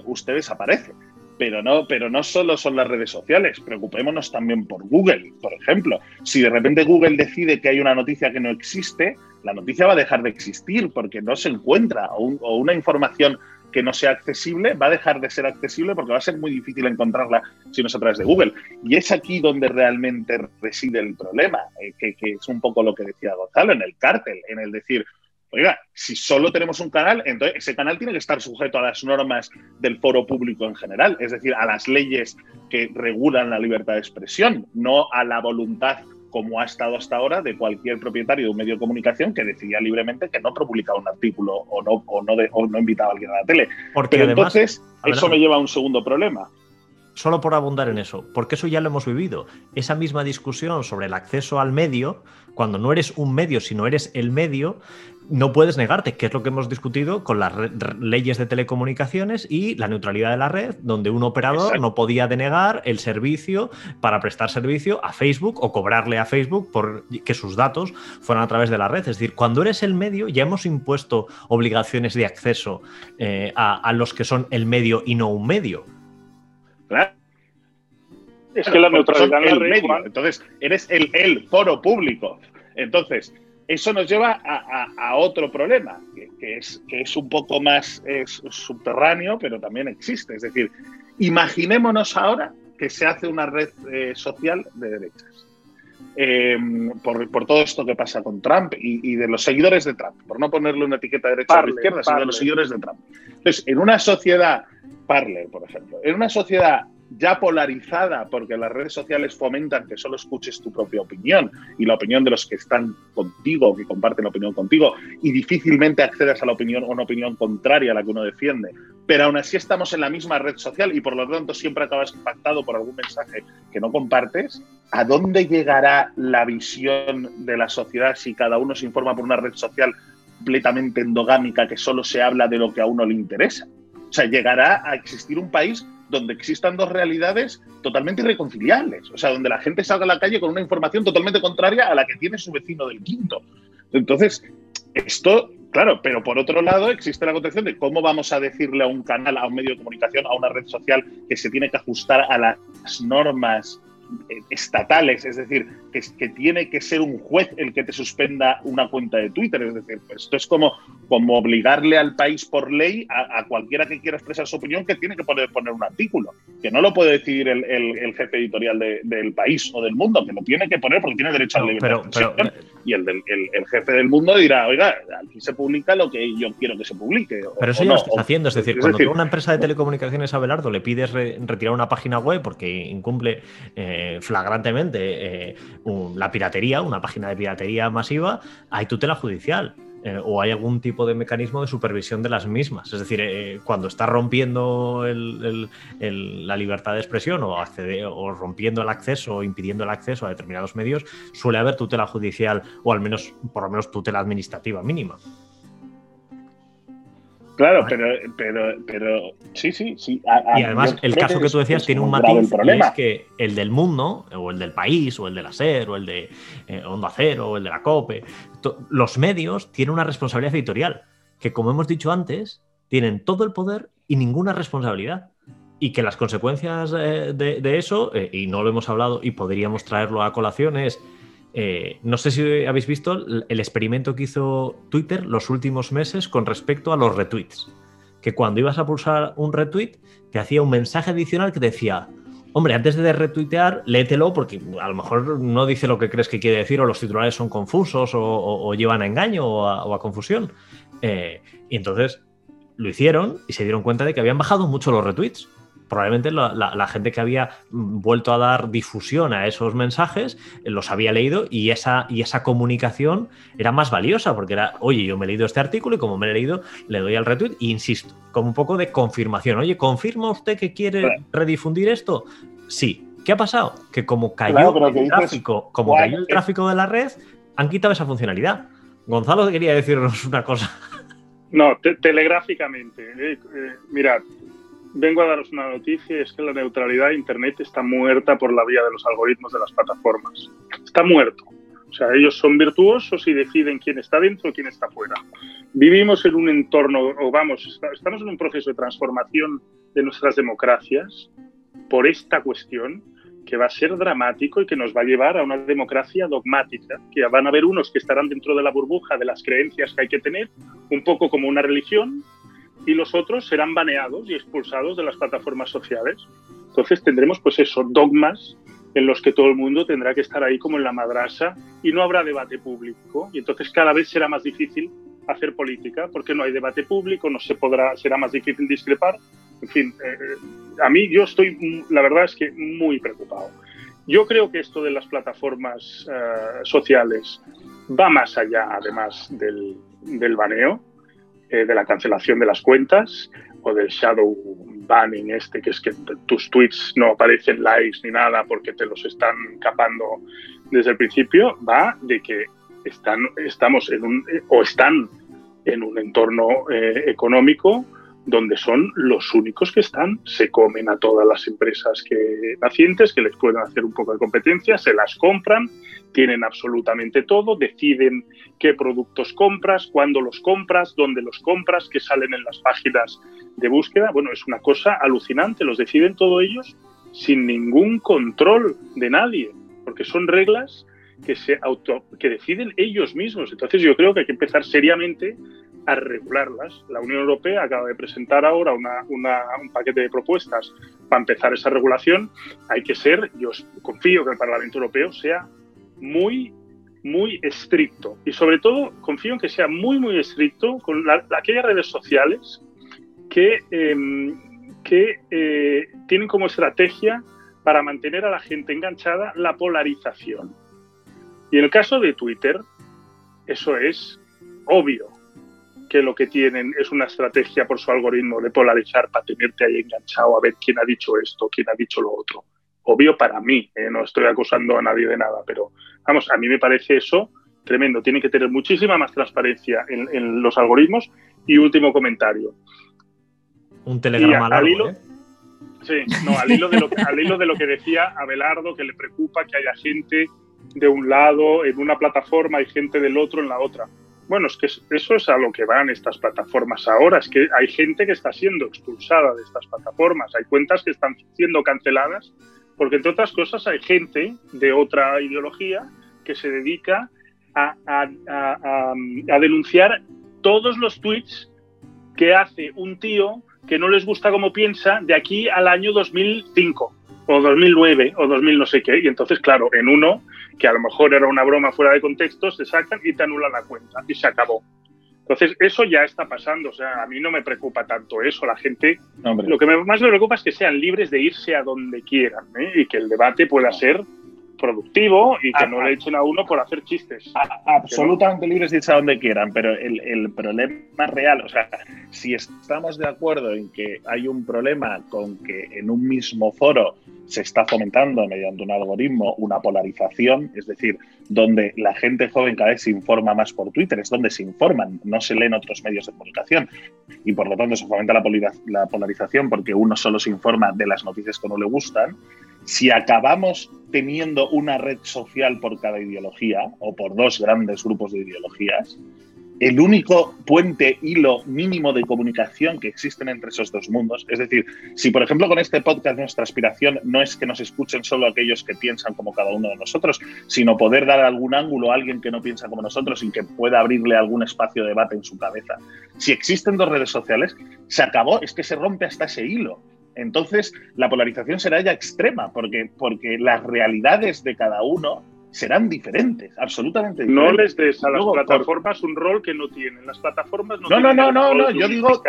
usted desaparece pero no, pero no solo son las redes sociales, preocupémonos también por Google, por ejemplo. Si de repente Google decide que hay una noticia que no existe, la noticia va a dejar de existir porque no se encuentra o, una información que no sea accesible va a dejar de ser accesible porque va a ser muy difícil encontrarla si no es a de Google. Y es aquí donde realmente reside el problema, eh, que, que, es un poco lo que decía Gonzalo, en el cártel, en el decir, Oiga, si solo tenemos un canal, entonces ese canal tiene que estar sujeto a las normas del foro público en general, es decir, a las leyes que regulan la libertad de expresión, no a la voluntad como ha estado hasta ahora de cualquier propietario de un medio de comunicación que decidía libremente que no publicaba un artículo o no, o no, no invitaba a alguien a la tele. Porque Pero entonces eso me lleva a un segundo problema. Solo por abundar en eso, porque eso ya lo hemos vivido. Esa misma discusión sobre el acceso al medio, cuando no eres un medio, sino eres el medio, no puedes negarte, que es lo que hemos discutido con las leyes de telecomunicaciones y la neutralidad de la red, donde un operador no podía denegar el servicio para prestar servicio a Facebook o cobrarle a Facebook por que sus datos fueran a través de la red. Es decir, cuando eres el medio, ya hemos impuesto obligaciones de acceso eh, a, los que son el medio y no un medio. Claro. Es que la neutralidad el medio. Entonces, eres el, el foro público. Entonces, eso nos lleva a, otro problema, que, es, que es un poco más subterráneo, pero también existe. Es decir, imaginémonos ahora que se hace una red eh, social de derechas. Em, por, todo esto que pasa con Trump y, de los seguidores de Trump, por no ponerle una etiqueta derecha o izquierda, sino de los seguidores de Trump. Entonces, en una sociedad, Parler, por ejemplo, en una sociedad ya polarizada porque las redes sociales fomentan que solo escuches tu propia opinión y la opinión de los que están contigo, que comparten la opinión contigo, y difícilmente accedas a la opinión o una opinión contraria a la que uno defiende. Pero aún así estamos en la misma red social y por lo tanto siempre acabas impactado por algún mensaje que no compartes. ¿A dónde llegará la visión de la sociedad si cada uno se informa por una red social completamente endogámica que solo se habla de lo que a uno le interesa? O sea, llegará a existir un país donde existan dos realidades totalmente irreconciliables. O sea, donde la gente salga a la calle con una información totalmente contraria a la que tiene su vecino del quinto. Entonces, esto, claro, pero por otro lado existe la concepción de cómo vamos a decirle a un canal, a un medio de comunicación, a una red social que se tiene que ajustar a las normas estatales, es decir, que, que, tiene que ser un juez el que te suspenda una cuenta de Twitter. Es decir, pues esto es como, como obligarle al país por ley a, cualquiera que quiera expresar su opinión que tiene que poner, poner un artículo, que no lo puede decidir el, el, jefe editorial del país o del mundo, que lo tiene que poner porque tiene derecho a la libertad y el, del, el, jefe del mundo dirá, oiga, aquí se publica lo que yo quiero que se publique. Pero eso ya lo estás haciendo, es decir, cuando una empresa de telecomunicaciones a Belardo le pides retirar una página web porque incumple... Eh, flagrantemente eh, la piratería, una página de piratería masiva, hay tutela judicial. eh, o hay algún tipo de mecanismo de supervisión de las mismas. Es decir, eh, cuando está rompiendo la libertad de expresión o, o rompiendo el acceso o impidiendo el acceso a determinados medios, suele haber tutela judicial o al menos, por lo menos, tutela administrativa mínima. Claro, pero, pero, pero sí, sí, sí. y además, el caso que, tú decías tiene un matiz, es que el del mundo, o el del país, o el del ASER, o el de eh, Onda Cero, o el de la COPE, los medios tienen una responsabilidad editorial, que como hemos dicho antes, tienen todo el poder y ninguna responsabilidad. Y que las consecuencias eh, de, eso, eh, y no lo hemos hablado y podríamos traerlo a colación, es eh, no sé si habéis visto el experimento que hizo Twitter los últimos meses con respecto a los retweets. Que cuando ibas a pulsar un retweet, te hacía un mensaje adicional que decía, hombre, antes de retuitear, léetelo porque a lo mejor no dice lo que crees que quiere decir o los titulares son confusos o, llevan a engaño o a, confusión. Eh, y entonces lo hicieron y se dieron cuenta de que habían bajado mucho los retweets probablemente la, gente que había vuelto a dar difusión a esos mensajes eh, los había leído y esa, y esa comunicación era más valiosa porque era, oye, yo me he leído este artículo y como me he leído, le doy al retweet e insisto, como un poco de confirmación. Oye, ¿confirma usted que quiere redifundir esto? Sí. ¿Qué ha pasado? Que como cayó el tráfico, como cayó el tráfico de la red, han quitado esa funcionalidad. Gonzalo quería decirnos una cosa. No, telegráficamente. Eh, eh, mirad, vengo a daros una noticia, es que la neutralidad de Internet está muerta por la vía de los algoritmos de las plataformas. Está muerto. O sea, ellos son virtuosos y deciden quién está dentro y quién está fuera. Vivimos en un entorno, o vamos, estamos en un proceso de transformación de nuestras democracias por esta cuestión que va a ser dramático y que nos va a llevar a una democracia dogmática, que van a haber unos que estarán dentro de la burbuja de las creencias que hay que tener, un poco como una religión, y los otros serán baneados y expulsados de las plataformas sociales. Entonces tendremos pues eso, dogmas en los que todo el mundo tendrá que estar ahí como en la madrasa y no habrá debate público y entonces cada vez será más difícil hacer política porque no hay debate público, no se podrá, será más difícil discrepar. En fin, eh, a mí yo estoy, la verdad es que muy preocupado. Yo creo que esto de las plataformas eh, sociales va más allá, además del, del baneo. De la cancelación de las cuentas o del shadow banning este, que es que tus tweets no aparecen likes ni nada porque te los están capando desde el principio, va de que están, estamos en un, o están en un entorno eh, económico donde son los únicos que están, se comen a todas las empresas que, nacientes que les pueden hacer un poco de competencia, se las compran, tienen absolutamente todo, deciden qué productos compras, cuándo los compras, dónde los compras, qué salen en las páginas de búsqueda. Bueno, es una cosa alucinante, los deciden todos ellos sin ningún control de nadie, porque son reglas que se auto que deciden ellos mismos. Entonces yo creo que hay que empezar seriamente a regularlas. La Unión Europea acaba de presentar ahora un paquete de propuestas para empezar esa regulación. Hay que ser, yo confío que el Parlamento Europeo sea muy, muy estricto y sobre todo confío en que sea muy, muy estricto con aquellas redes sociales que, em, que eh, tienen como estrategia para mantener a la gente enganchada la polarización. Y en el caso de Twitter, eso es obvio que lo que tienen es una estrategia por su algoritmo de polarizar para tenerte ahí enganchado a ver quién ha dicho esto, quién ha dicho lo otro. Obvio para mí, ¿eh? no estoy acusando a nadie de nada, pero vamos, a mí me parece eso tremendo. Tiene que tener muchísima más transparencia en, los algoritmos. Y último comentario. Un telegrama largo, hilo, ¿eh? Sí, no, al hilo, de lo que, al hilo de lo que decía Abelardo, que le preocupa que haya gente de un lado en una plataforma y gente del otro en la otra. Bueno, es que eso es a lo que van estas plataformas ahora, es que hay gente que está siendo expulsada de estas plataformas, hay cuentas que están siendo canceladas, porque entre otras cosas hay gente de otra ideología que se dedica a, a denunciar todos los tweets que hace un tío que no les gusta cómo piensa de aquí al año 2005 o 2009 o 2000 no sé qué. Y entonces, claro, en uno, que a lo mejor era una broma fuera de contexto, se sacan y te anulan la cuenta y se acabó. Entonces, eso ya está pasando. O sea, a mí no me preocupa tanto eso. La gente, lo que más me preocupa es que sean libres de irse a donde quieran ¿eh? y que el debate pueda ser productivo y que no le echen a uno por hacer chistes. absolutamente libres de irse a donde quieran, pero el, el, problema real, o sea, si estamos de acuerdo en que hay un problema con que en un mismo foro se está fomentando mediante un algoritmo una polarización, es decir, donde la gente joven cada vez se informa más por Twitter, es donde se informan, no se leen otros medios de comunicación y por lo tanto se fomenta la, la polarización porque uno solo se informa de las noticias que no le gustan. Si acabamos teniendo una red social por cada ideología o por dos grandes grupos de ideologías, el único puente, hilo mínimo de comunicación que existen entre esos dos mundos. Es decir, si por ejemplo con este podcast nuestra aspiración no es que nos escuchen solo aquellos que piensan como cada uno de nosotros, sino poder dar algún ángulo a alguien que no piensa como nosotros y que pueda abrirle algún espacio de debate en su cabeza. Si existen dos redes sociales, se acabó, es que se rompe hasta ese hilo. Entonces, la polarización será ya extrema, porque, porque las realidades de cada uno serán diferentes, absolutamente diferentes. No les des a las plataformas un rol que no tienen. Las plataformas no, no tienen no, no, no, yo digo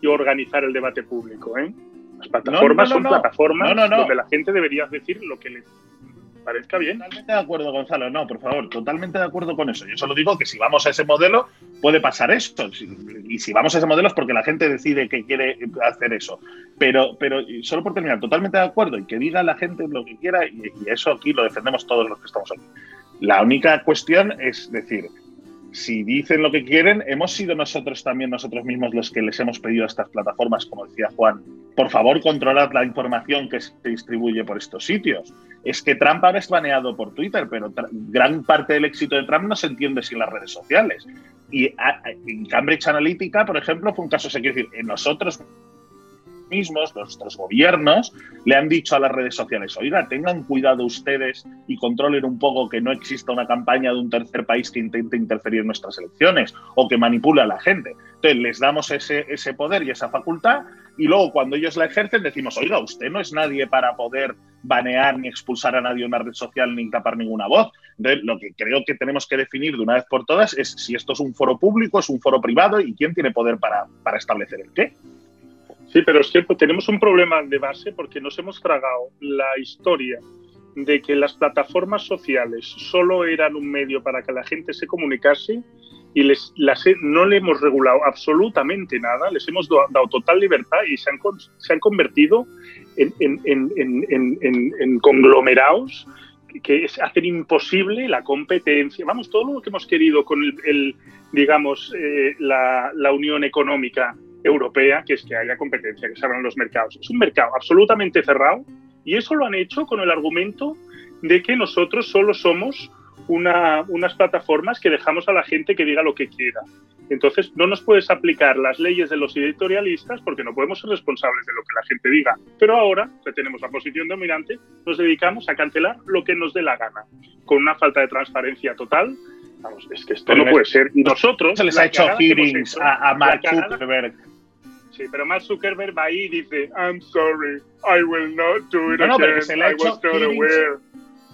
y organizar el debate público, ¿eh? Las plataformas son plataformas donde la gente debería decir lo que le parezca bien. Totalmente de acuerdo, Gonzalo. No, por favor, totalmente de acuerdo con eso. Yo solo digo que si vamos a ese modelo, puede pasar esto. Y si vamos a ese modelo es porque la gente decide que quiere hacer eso. Pero, pero solo por terminar, totalmente de acuerdo y que diga la gente lo que quiera, y, eso aquí lo defendemos todos los que estamos aquí. La única cuestión es decir, si dicen lo que quieren, hemos sido nosotros también, nosotros mismos, los que les hemos pedido a estas plataformas, como decía Juan, por favor, controlad la información que se distribuye por estos sitios. Es que Trump ahora es baneado por Twitter, pero gran parte del éxito de Trump no se entiende sin las redes sociales. Y en Cambridge Analytica, por ejemplo, fue un caso, se quiere decir, en nosotros mismos, nuestros gobiernos, le han dicho a las redes sociales, oiga, tengan cuidado ustedes y controlen un poco que no exista una campaña de un tercer país que intente interferir en nuestras elecciones o que manipule a la gente. Entonces, les damos ese, ese poder y esa facultad y luego cuando ellos la ejercen decimos, oiga, usted no es nadie para poder banear ni expulsar a nadie de una red social ni tapar ninguna voz. Entonces, lo que creo que tenemos que definir de una vez por todas es si esto es un foro público, es un foro privado y quién tiene poder para, para establecer el qué. Sí, pero es que tenemos un problema de base porque nos hemos tragado la historia de que las plataformas sociales solo eran un medio para que la gente se comunicase y les, no le hemos regulado absolutamente nada, les hemos dado total libertad y se han, se han convertido en, en, conglomerados que hacen imposible la competencia. Vamos, todo lo que hemos querido con el, digamos, eh, la, la unión económica europea, que es que haya competencia, que se abran los mercados. Es un mercado absolutamente cerrado y eso lo han hecho con el argumento de que nosotros solo somos una, unas plataformas que dejamos a la gente que diga lo que quiera. Entonces, no nos puedes aplicar las leyes de los editorialistas porque no podemos ser responsables de lo que la gente diga. Pero ahora, que tenemos la posición dominante, nos dedicamos a cancelar lo que nos dé la gana, con una falta de transparencia total. Vamos, es que esto no puede ser. Y nosotros. Se les ha hecho hearings a, a Mark Zuckerberg Sí, pero Mark Zuckerberg va ahí y dice, I'm sorry, I will not do it no, no, Pero que se le ha hecho.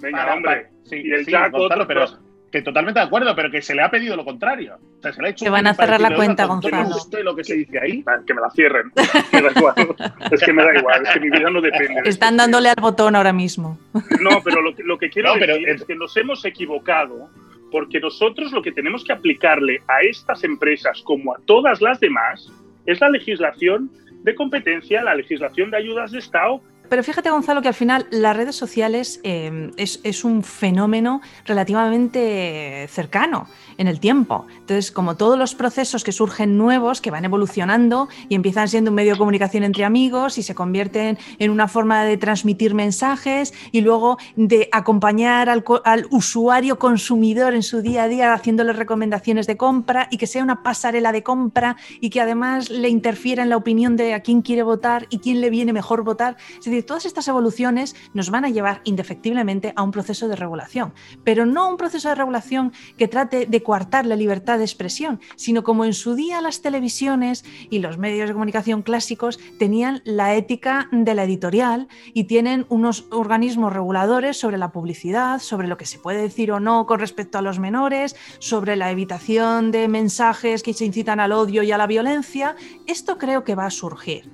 Venga, hombre. Sí, y el sí, Gonzalo, pero que totalmente de acuerdo, pero que se le ha pedido lo contrario. O sea, se le ha hecho que van a cerrar la cuenta, Gonzalo. usted lo que se dice ahí? Que me la cierren. Me da igual. es que me da igual, es que mi vida no depende. Están dándole al botón ahora mismo. No, pero lo, lo que quiero decir es que nos hemos equivocado porque nosotros lo que tenemos que aplicarle a estas empresas como a todas las demás es la legislación de competencia, la legislación de ayudas de Estado pero fíjate, Gonzalo, que al final las redes sociales eh, es, un fenómeno relativamente cercano en el tiempo. Entonces, como todos los procesos que surgen nuevos, que van evolucionando y empiezan siendo un medio de comunicación entre amigos y se convierten en una forma de transmitir mensajes y luego de acompañar al, al usuario consumidor en su día a día haciéndole recomendaciones de compra y que sea una pasarela de compra y que además le interfiera en la opinión de a quién quiere votar y quién le viene mejor votar. Es decir, todas estas evoluciones nos van a llevar indefectiblemente a un proceso de regulación, pero no un proceso de regulación que trate de coartar la libertad de expresión, sino como en su día las televisiones y los medios de comunicación clásicos tenían la ética de la editorial y tienen unos organismos reguladores sobre la publicidad, sobre lo que se puede decir o no con respecto a los menores, sobre la evitación de mensajes que se incitan al odio y a la violencia. Esto creo que va a surgir.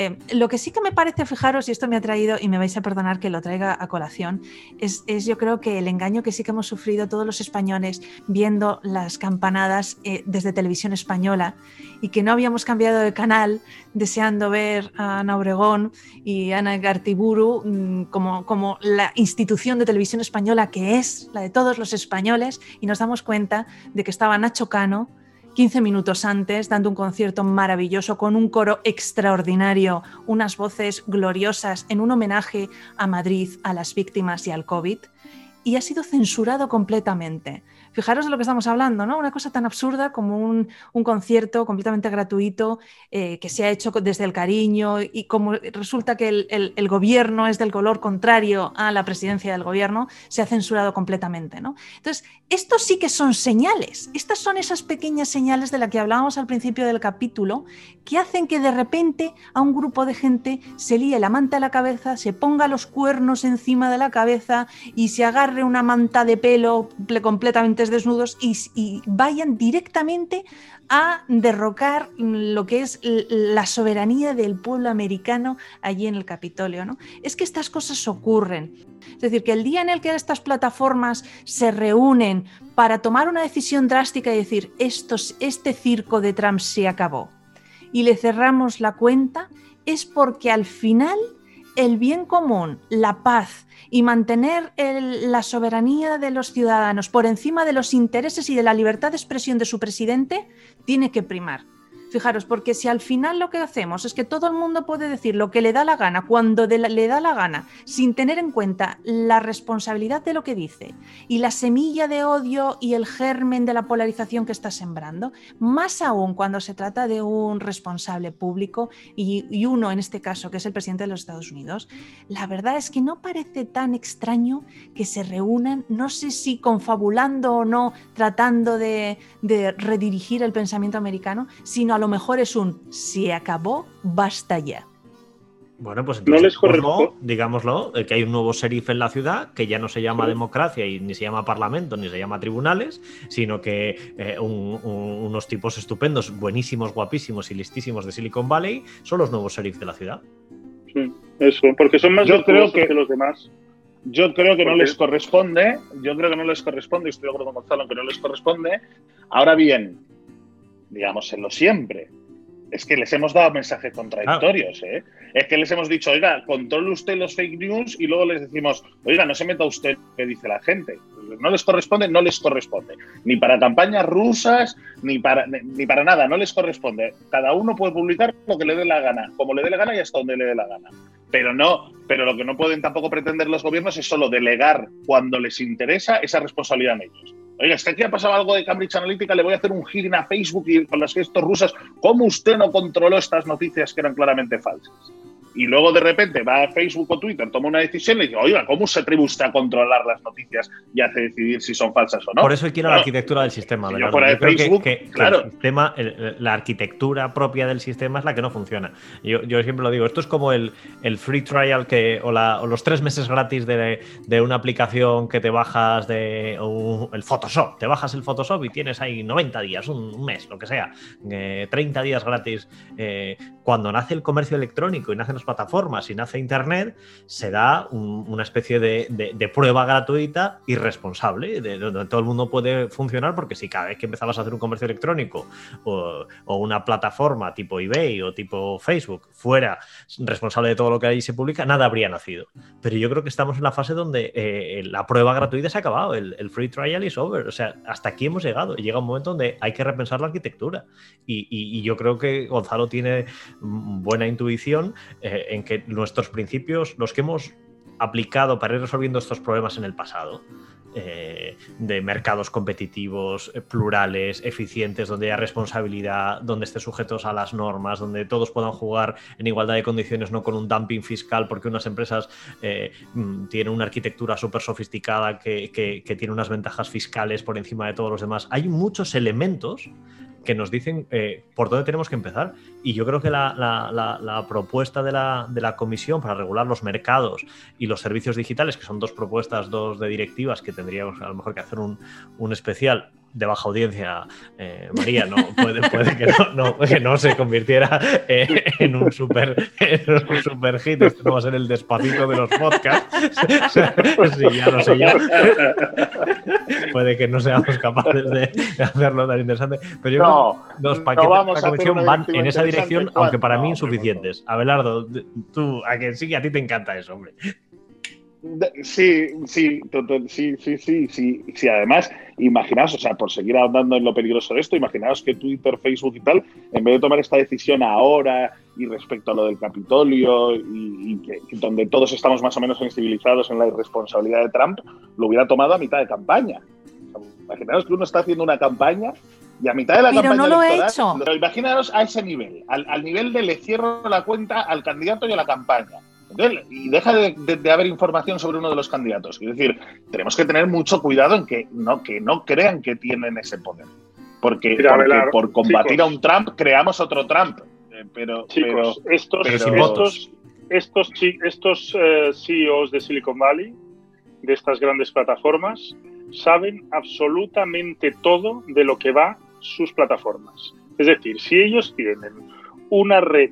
Eh, lo que sí que me parece, fijaros, y esto me ha traído, y me vais a perdonar que lo traiga a colación, es, yo creo que el engaño que sí que hemos sufrido todos los españoles viendo las campanadas eh, desde televisión española y que no habíamos cambiado de canal deseando ver a Ana Obregón y Ana Gartiburu mm, como, como la institución de televisión española que es la de todos los españoles y nos damos cuenta de que estaba Nacho Cano 15 minutos antes, dando un concierto maravilloso con un coro extraordinario, unas voces gloriosas en un homenaje a Madrid, a las víctimas y al COVID, y ha sido censurado completamente. Fijaros de lo que estamos hablando, ¿no? Una cosa tan absurda como un, concierto completamente gratuito eh, que se ha hecho desde el cariño y como resulta que el, gobierno es del color contrario a la presidencia del gobierno, se ha censurado completamente, ¿no? Entonces, estos sí que son señales. Estas son esas pequeñas señales de las que hablábamos al principio del capítulo que hacen que de repente a un grupo de gente se líe la manta a la cabeza, se ponga los cuernos encima de la cabeza y se agarre una manta de pelo completamente desnudos y, vayan directamente a derrocar lo que es la soberanía del pueblo americano allí en el Capitolio. ¿no? Es que estas cosas ocurren. Es decir, que el día en el que estas plataformas se reúnen para tomar una decisión drástica y decir, este circo de Trump se acabó y le cerramos la cuenta, es porque al final el bien común, la paz, y mantener la soberanía de los ciudadanos por encima de los intereses y de la libertad de expresión de su presidente tiene que primar. Fijaros, porque si al final lo que hacemos es que todo el mundo puede decir lo que le da la gana, cuando le da la gana, sin tener en cuenta la responsabilidad de lo que dice y la semilla de odio y el germen de la polarización que está sembrando, más aún cuando se trata de un responsable público y, uno en este caso, que es el presidente de los Estados Unidos, la verdad es que no parece tan extraño que se reúnan, no sé si confabulando o no, tratando de, de redirigir el pensamiento americano, sino a lo mejor es un se acabó, basta ya. Bueno, pues entonces, no digámoslo, que hay un nuevo sheriff en la ciudad que ya no se llama democracia y ni se llama parlamento ni se llama tribunales, sino que eh, unos tipos estupendos, buenísimos, guapísimos y listísimos de Silicon Valley son los nuevos sheriffs de la ciudad. Sí, eso, porque son más yo creo que, los demás. Yo creo que no les corresponde, yo creo que no les corresponde, estoy de acuerdo con Gonzalo que no les corresponde. Ahora bien, digamos, en lo siempre. Es que les hemos dado mensajes contradictorios, ¿eh? Es que les hemos dicho, oiga, controle usted los fake news y luego les decimos, oiga, no se meta usted que dice la gente. No les corresponde, no les corresponde. Ni para campañas rusas, ni para, ni para nada, no les corresponde. Cada uno puede publicar lo que le dé la gana, como le dé la gana y hasta donde le dé la gana. Pero no, pero lo que no pueden tampoco pretender los gobiernos es solo delegar cuando les interesa esa responsabilidad en ellos. Oiga, es que aquí ha pasado algo de Cambridge Analytica, le voy a hacer un hearing a Facebook y con las gestos rusas. ¿Cómo usted no controló estas noticias que eran claramente falsas? Y luego de repente va a Facebook o Twitter, toma una decisión y dice, oiga, ¿cómo se atribuye usted a controlar las noticias y hace decidir si son falsas o no? Por eso quiero la arquitectura del sistema. yo fuera de Facebook, que, claro. el sistema, la arquitectura propia del sistema es la que no funciona. Yo, yo siempre lo digo, esto es como el, el free trial que, o, la, o, los tres meses gratis de, de, una aplicación que te bajas de el Photoshop. Te bajas el Photoshop y tienes ahí 90 días, un, mes, lo que sea, 30 días gratis. Eh, cuando nace el comercio electrónico y nacen los plataformas y nace Internet, se da una especie de, prueba gratuita y responsable, de, donde todo el mundo puede funcionar, porque si cada vez que empezabas a hacer un comercio electrónico o, una plataforma tipo eBay o tipo Facebook fuera responsable de todo lo que ahí se publica, nada habría nacido. Pero yo creo que estamos en la fase donde eh, la prueba gratuita se ha acabado, el, free trial is over. O sea, hasta aquí hemos llegado. Llega un momento donde hay que repensar la arquitectura. Y, yo creo que Gonzalo tiene buena intuición. Eh, en que nuestros principios, los que hemos aplicado para ir resolviendo estos problemas en el pasado, eh, de mercados competitivos, eh, plurales, eficientes, donde haya responsabilidad, donde estén sujetos a las normas, donde todos puedan jugar en igualdad de condiciones, no con un dumping fiscal, porque unas empresas mm, tienen una arquitectura súper sofisticada que, que tiene unas ventajas fiscales por encima de todos los demás. Hay muchos elementos que nos dicen eh, por dónde tenemos que empezar. Y yo creo que la, propuesta de la, de la, Comisión para regular los mercados y los servicios digitales, que son dos propuestas, dos de directivas, que tendríamos a lo mejor que hacer un, un especial, de baja audiencia, eh, María, no, puede, que, no, que, no, se convirtiera eh, en, un super, en super hit. Esto no va a ser el despacito de los podcasts. sí, ya lo sé ya. puede que no seamos capaces de, hacerlo tan interesante. Pero yo no, los paquetes de la comisión van en esa dirección, aunque para mí insuficientes. Abelardo, tú, a que sí, a ti te encanta eso, hombre. Sí, sí, sí, sí, sí, sí, sí. Además, imaginaos, o sea, por seguir ahondando en lo peligroso de esto, imaginaos que Twitter, Facebook y tal, en vez de tomar esta decisión ahora y respecto a lo del Capitolio y, que, donde todos estamos más o menos sensibilizados en la irresponsabilidad de Trump, lo hubiera tomado a mitad de campaña. imaginaos que uno está haciendo una campaña y a mitad de la Pero campaña no lo he hecho. imaginaos a ese nivel, al, al nivel de le cierro la cuenta al candidato y a la campaña y deja de, haber información sobre uno de los candidatos. Es decir, tenemos que tener mucho cuidado en que no, que no crean que tienen ese poder. Porque, por combatir a un Trump creamos otro Trump. Eh, pero, chicos, estos, estos, estos, estos eh, CEOs de Silicon Valley, de estas grandes plataformas, saben absolutamente todo de lo que va sus plataformas. Es decir, si ellos tienen una red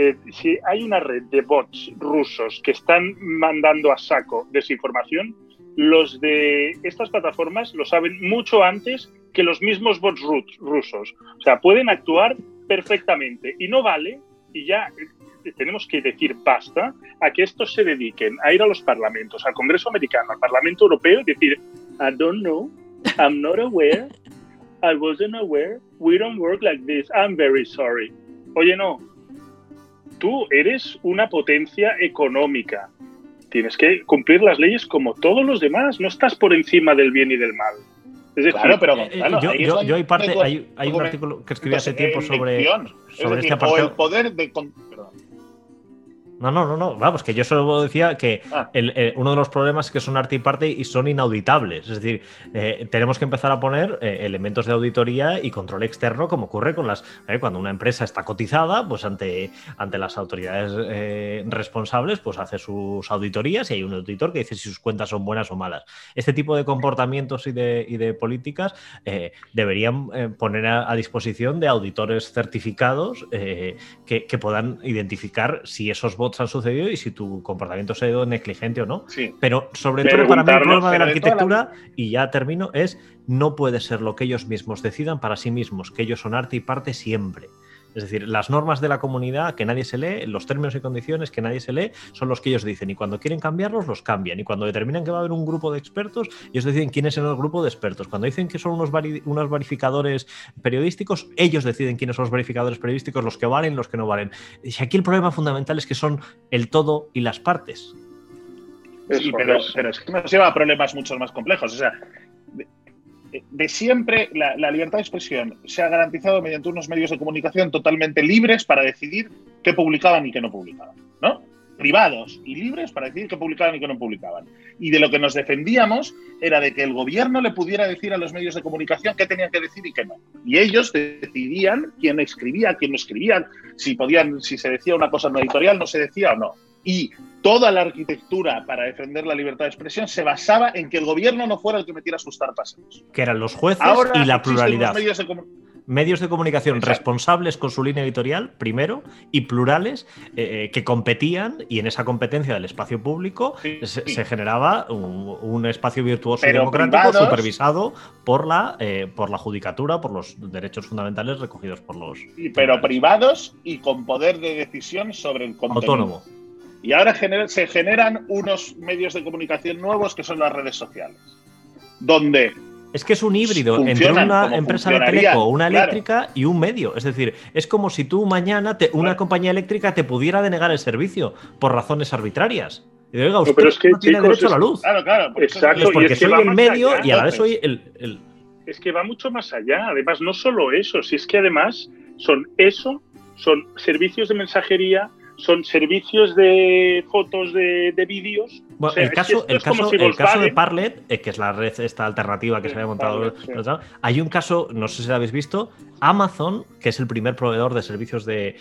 eh, si hay una red de bots rusos que están mandando a saco desinformación, los de estas plataformas lo saben mucho antes que los mismos bots rusos. O sea, pueden actuar perfectamente y no vale, y ya eh, tenemos que decir basta, a que estos se dediquen a ir a los parlamentos, al Congreso americano, al Parlamento Europeo y decir, I don't know, I'm not aware, I wasn't aware, we don't work like this, I'm very sorry. Oye, no, tú eres una potencia económica. Tienes que cumplir las leyes como todos los demás. No estás por encima del bien y del mal. Es decir, claro, pero eh, yo, yo, hay parte, hay, hay un artículo que escribí hace tiempo sobre, sobre este apartado. O el poder de, no, no, no, no. Vamos, que yo solo decía que ah. eh, uno de los problemas es que son arte y parte y son inauditables. Es decir, eh, tenemos que empezar a poner eh, elementos de auditoría y control externo, como ocurre con las. cuando una empresa está cotizada, pues ante, ante las autoridades responsables, pues hace sus auditorías y hay un auditor que dice si sus cuentas son buenas o malas. Este tipo de comportamientos y de, y de políticas deberían poner a, disposición de auditores certificados que, que puedan identificar si esos votos han sucedido y si tu comportamiento ha sido negligente o no. Pero sobre todo para mí el problema de la arquitectura, y ya termino, es no puede ser lo que ellos mismos decidan para sí mismos, que ellos son arte y parte siempre. Es decir, las normas de la comunidad que nadie se lee, los términos y condiciones que nadie se lee, son los que ellos dicen. Y cuando quieren cambiarlos, los cambian. Y cuando determinan que va a haber un grupo de expertos, ellos deciden quién es el grupo de expertos. Cuando dicen que son unos, unos verificadores periodísticos, ellos deciden quiénes son los verificadores periodísticos, los que valen, los que no valen. Y aquí el problema fundamental es que son el todo y las partes. Sí, pero, pero es que nos lleva a problemas mucho más complejos. O sea, de siempre la, libertad de expresión se ha garantizado mediante unos medios de comunicación totalmente libres para decidir qué publicaban y qué no publicaban, ¿no? Privados y libres para decidir qué publicaban y qué no publicaban. Y de lo que nos defendíamos era de que el gobierno le pudiera decir a los medios de comunicación qué tenían que decir y qué no. Y ellos decidían quién escribía, quién no escribía, si podían, si se decía una cosa no editorial, no se decía o no. Y toda la arquitectura para defender la libertad de expresión se basaba en que el gobierno no fuera el que metiera sus tarpas. Que eran los jueces y la pluralidad. Medios de, comunicación responsables con su línea editorial, primero, y plurales eh, eh, que competían, y en esa competencia del espacio público se, generaba un, espacio virtuoso y democrático supervisado por la, eh, por la judicatura, por los derechos fundamentales recogidos por los. pero privados y con poder de decisión sobre el contenido. Autónomo. Y ahora se generan unos medios de comunicación nuevos que son las redes sociales, donde es que es un híbrido entre una empresa de teleco, una eléctrica y un medio. Es decir, es como si tú mañana una compañía eléctrica te pudiera denegar el servicio por razones arbitrarias. Y digo, usted no, es que, tiene derecho a la luz. Claro, claro. Exacto. porque soy el medio y a la vez soy el, Es que va mucho más allá. Además, no solo eso, si es que además son eso, son servicios de mensajería, son servicios de fotos de, vídeos. el caso, el caso, el caso de Parlet, eh, que es la red esta alternativa que se había montado, hay un caso, no sé si lo habéis visto, Amazon, que es el primer proveedor de servicios de,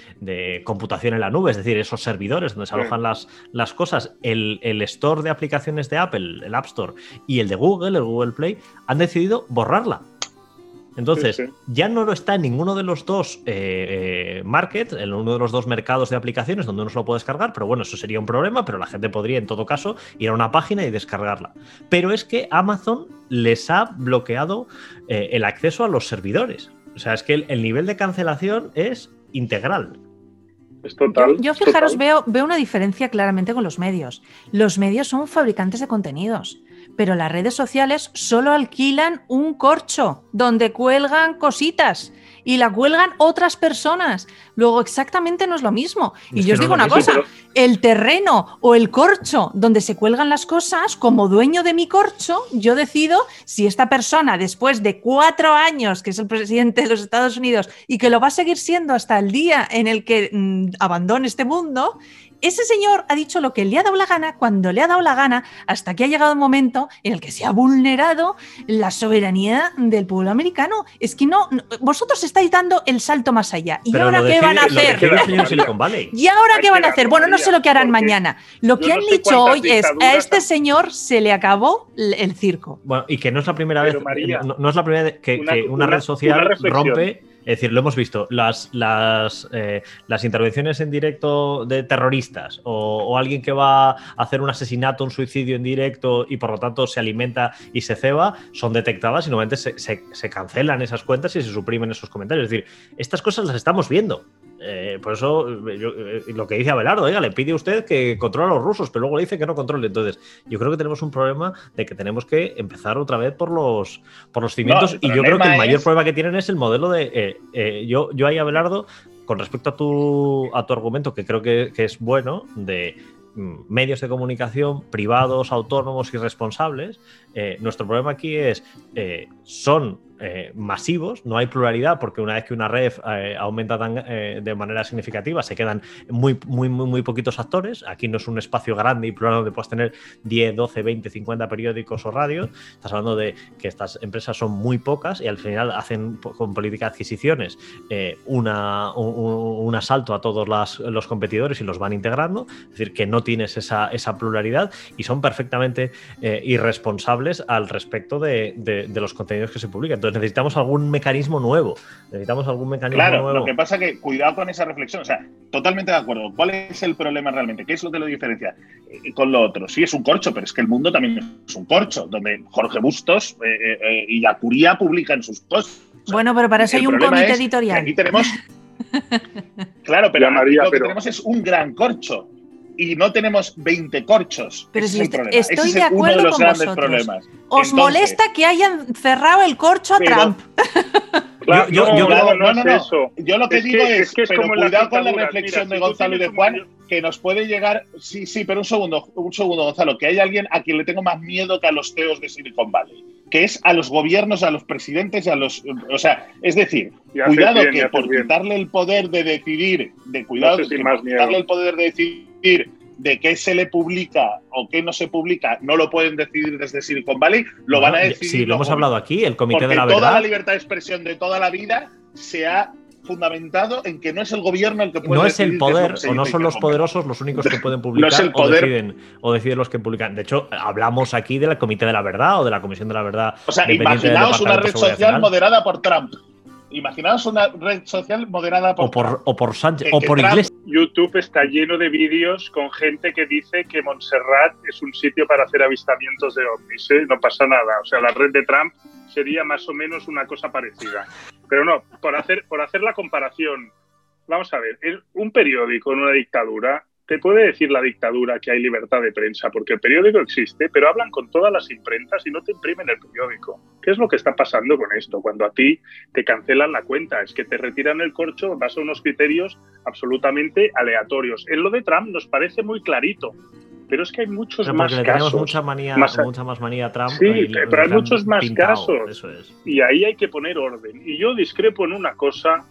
computación en la nube, es decir, esos servidores donde se alojan las, las cosas, el, el store de aplicaciones de Apple, el App Store, y el de Google, el Google Play, han decidido borrarla Entonces, ya no lo está en ninguno de los dos eh, eh, markets, en uno de los dos mercados de aplicaciones donde uno se lo puede descargar, pero bueno, eso sería un problema, pero la gente podría en todo caso ir a una página y descargarla. Pero es que Amazon les ha bloqueado eh, el acceso a los servidores. O sea, es que el, nivel de cancelación es integral. Es total. Yo, fijaros, Veo, veo una diferencia claramente con los medios. Los medios son fabricantes de contenidos pero las redes sociales solo alquilan un corcho donde cuelgan cositas y la cuelgan otras personas. Luego exactamente no es lo mismo. Y yo os digo una cosa, el terreno o el corcho donde se cuelgan las cosas, como dueño de mi corcho, yo decido si esta persona después de cuatro años, que es el presidente de los Estados Unidos y que lo va a seguir siendo hasta el día en el que mm, abandone este mundo, ese señor ha dicho lo que le ha dado la gana cuando le ha dado la gana hasta que ha llegado el momento en el que se ha vulnerado la soberanía del pueblo americano. Es que no, vosotros estáis dando el salto más allá. ¿Y ahora qué van a hacer? ¿Y ahora qué van a hacer? Bueno, no sé lo que harán mañana. Lo que han dicho hoy es, a este señor se le acabó el circo. Bueno, y que no es la primera vez, no, es la primera vez que una, red social rompe es decir, lo hemos visto, las, las, eh, las intervenciones en directo de terroristas o, alguien que va a hacer un asesinato, un suicidio en directo y por lo tanto se alimenta y se ceba, son detectadas y normalmente se, se cancelan esas cuentas y se suprimen esos comentarios. Es decir, estas cosas las estamos viendo. Eh, por eso, eh, lo que dice Abelardo, oiga, le pide usted que controle a los rusos, pero luego le dice que no controle. Entonces, yo creo que tenemos un problema de que tenemos que empezar otra vez por los, por los cimientos. y yo creo que el mayor problema que tienen es el modelo de. Eh, yo, yo ahí, Abelardo, con respecto a tu, a tu argumento, que creo que, que es bueno, de mm, medios de comunicación privados, autónomos y responsables, nuestro problema aquí es, son eh, masivos, no hay pluralidad porque una vez que una red eh, aumenta eh, de manera significativa se quedan muy, muy, muy, muy poquitos actores. Aquí no es un espacio grande y plural donde puedes tener 10, 12, 20, 50 periódicos o radios. Estás hablando de que estas empresas son muy pocas y al final hacen con política de adquisiciones una, un, asalto a todos los competidores y los van integrando. Es decir, que no tienes esa, esa pluralidad y son perfectamente irresponsables al respecto de, los contenidos que se publican necesitamos algún mecanismo nuevo. Necesitamos algún mecanismo claro, nuevo. Lo que pasa que cuidado con esa reflexión. O sea, totalmente de acuerdo. ¿Cuál es el problema realmente? ¿Qué es lo que lo diferencia eh, con lo otro? Sí, es un corcho, pero es que el mundo también es un corcho, donde Jorge Bustos eh, eh, y Acuría publican sus cosas. Bueno, pero para eso hay un comité editorial. Aquí tenemos. claro, pero lo que tenemos es un gran corcho y no tenemos 20 corchos. Pero si estoy de acuerdo con vosotros. ¿Os molesta que hayan cerrado el corcho a Trump? yo, lo que digo es, que pero cuidado con la reflexión de Gonzalo y de Juan, que nos puede llegar. Sí, sí, pero un segundo, un segundo, Gonzalo, que hay alguien a quien le tengo más miedo que a los CEOs de Silicon Valley, que es a los gobiernos, a los presidentes, a los. O sea, es decir, cuidado que por quitarle el poder de decidir, de cuidado, que por quitarle el poder de decidir de qué se le publica o qué no se publica, no lo pueden decidir desde Silicon Valley, lo van a decidir. Sí, lo hemos hablado aquí, el Comité de la Verdad. Toda la libertad de expresión de toda la vida se ha fundamentado en que no es el gobierno el que puede No es el poder, o no son los poderosos los únicos que pueden publicar no es el poder. O, deciden, o deciden los que publican. De hecho, hablamos aquí del Comité de la Verdad o de la Comisión de la Verdad. O sea, imaginaos una red social moderada por Trump. Imaginaos una red social moderada por, o por, o por Sánchez o por Iglesias. YouTube está lleno de vídeos con gente que dice que Montserrat es un sitio para hacer avistamientos de ovnis. ¿eh? No pasa nada. O sea, la red de Trump sería más o menos una cosa parecida. Pero no, por hacer, por hacer la comparación, vamos a ver, un periódico en una dictadura te puede decir la dictadura que hay libertad de prensa, porque el periódico existe, pero hablan con todas las imprentas y no te imprimen el periódico. ¿Qué es lo que está pasando con esto? Cuando a ti te cancelan la cuenta, es que te retiran el corcho vas a unos criterios absolutamente aleatorios. En lo de Trump nos parece muy clarito, pero es que hay muchos más casos. Tenemos mucha, manía, mucha más manía a Trump. Sí, pero hay muchos más casos. Y ahí hay que poner orden. Y yo discrepo en una cosa,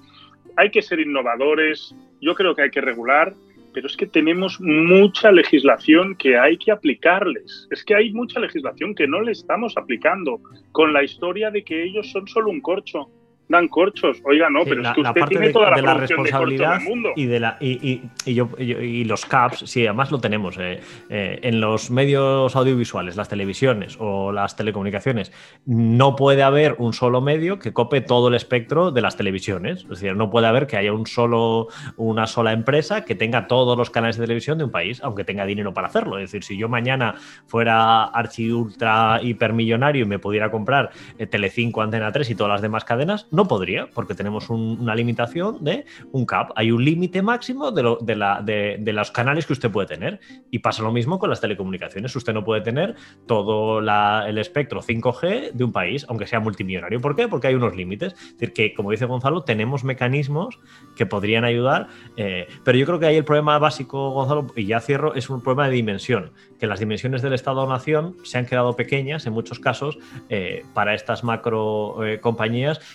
hay que ser innovadores, yo creo que hay que regular, pero es que tenemos mucha legislación que hay que aplicarles. Es que hay mucha legislación que no le estamos aplicando, con la historia de que ellos son solo un corcho. Dan corchos. Oiga, no, pero es que usted tiene toda la, responsabilidad y de la y, yo, y, los caps, sí, además lo tenemos eh, eh, en los medios audiovisuales, las televisiones o las telecomunicaciones. No puede haber un solo medio que cope todo el espectro de las televisiones. Es decir, no puede haber que haya un solo una sola empresa que tenga todos los canales de televisión de un país, aunque tenga dinero para hacerlo. Es decir, si yo mañana fuera archi ultra hipermillonario y me pudiera comprar eh, Telecinco, Antena 3 y todas las demás cadenas no podría, porque tenemos una limitación de un cap. Hay un límite máximo de, de, los canales que usted puede tener. Y pasa lo mismo con las telecomunicaciones. Usted no puede tener todo el espectro 5G de un país, aunque sea multimillonario. ¿Por qué? Porque hay unos límites. Es decir, que, como dice Gonzalo, tenemos mecanismos que podrían ayudar. Eh, pero yo creo que ahí el problema básico, Gonzalo, y ya cierro, es un problema de dimensión. Que las dimensiones del Estado-Nación se han quedado pequeñas en muchos casos eh, para estas macro eh,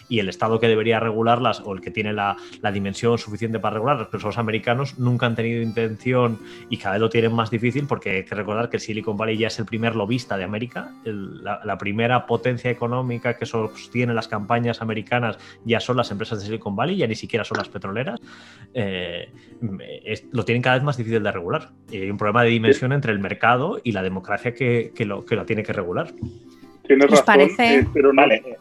y el Estado que debería regularlas o el que tiene la, dimensión suficiente para regularlas, pero los americanos nunca han tenido intención y cada vez lo tienen más difícil porque hay que recordar que el Silicon Valley ya es el primer lobista de América, la, primera potencia económica que sostiene las campañas americanas ya son las empresas de Silicon Valley, ya ni siquiera son las petroleras, eh, lo tienen cada vez más difícil de regular. Y hay un problema de dimensión entre el mercado y la democracia que, lo, que lo tiene que regular. Tienes razón, parece? Eh, pero no, vale.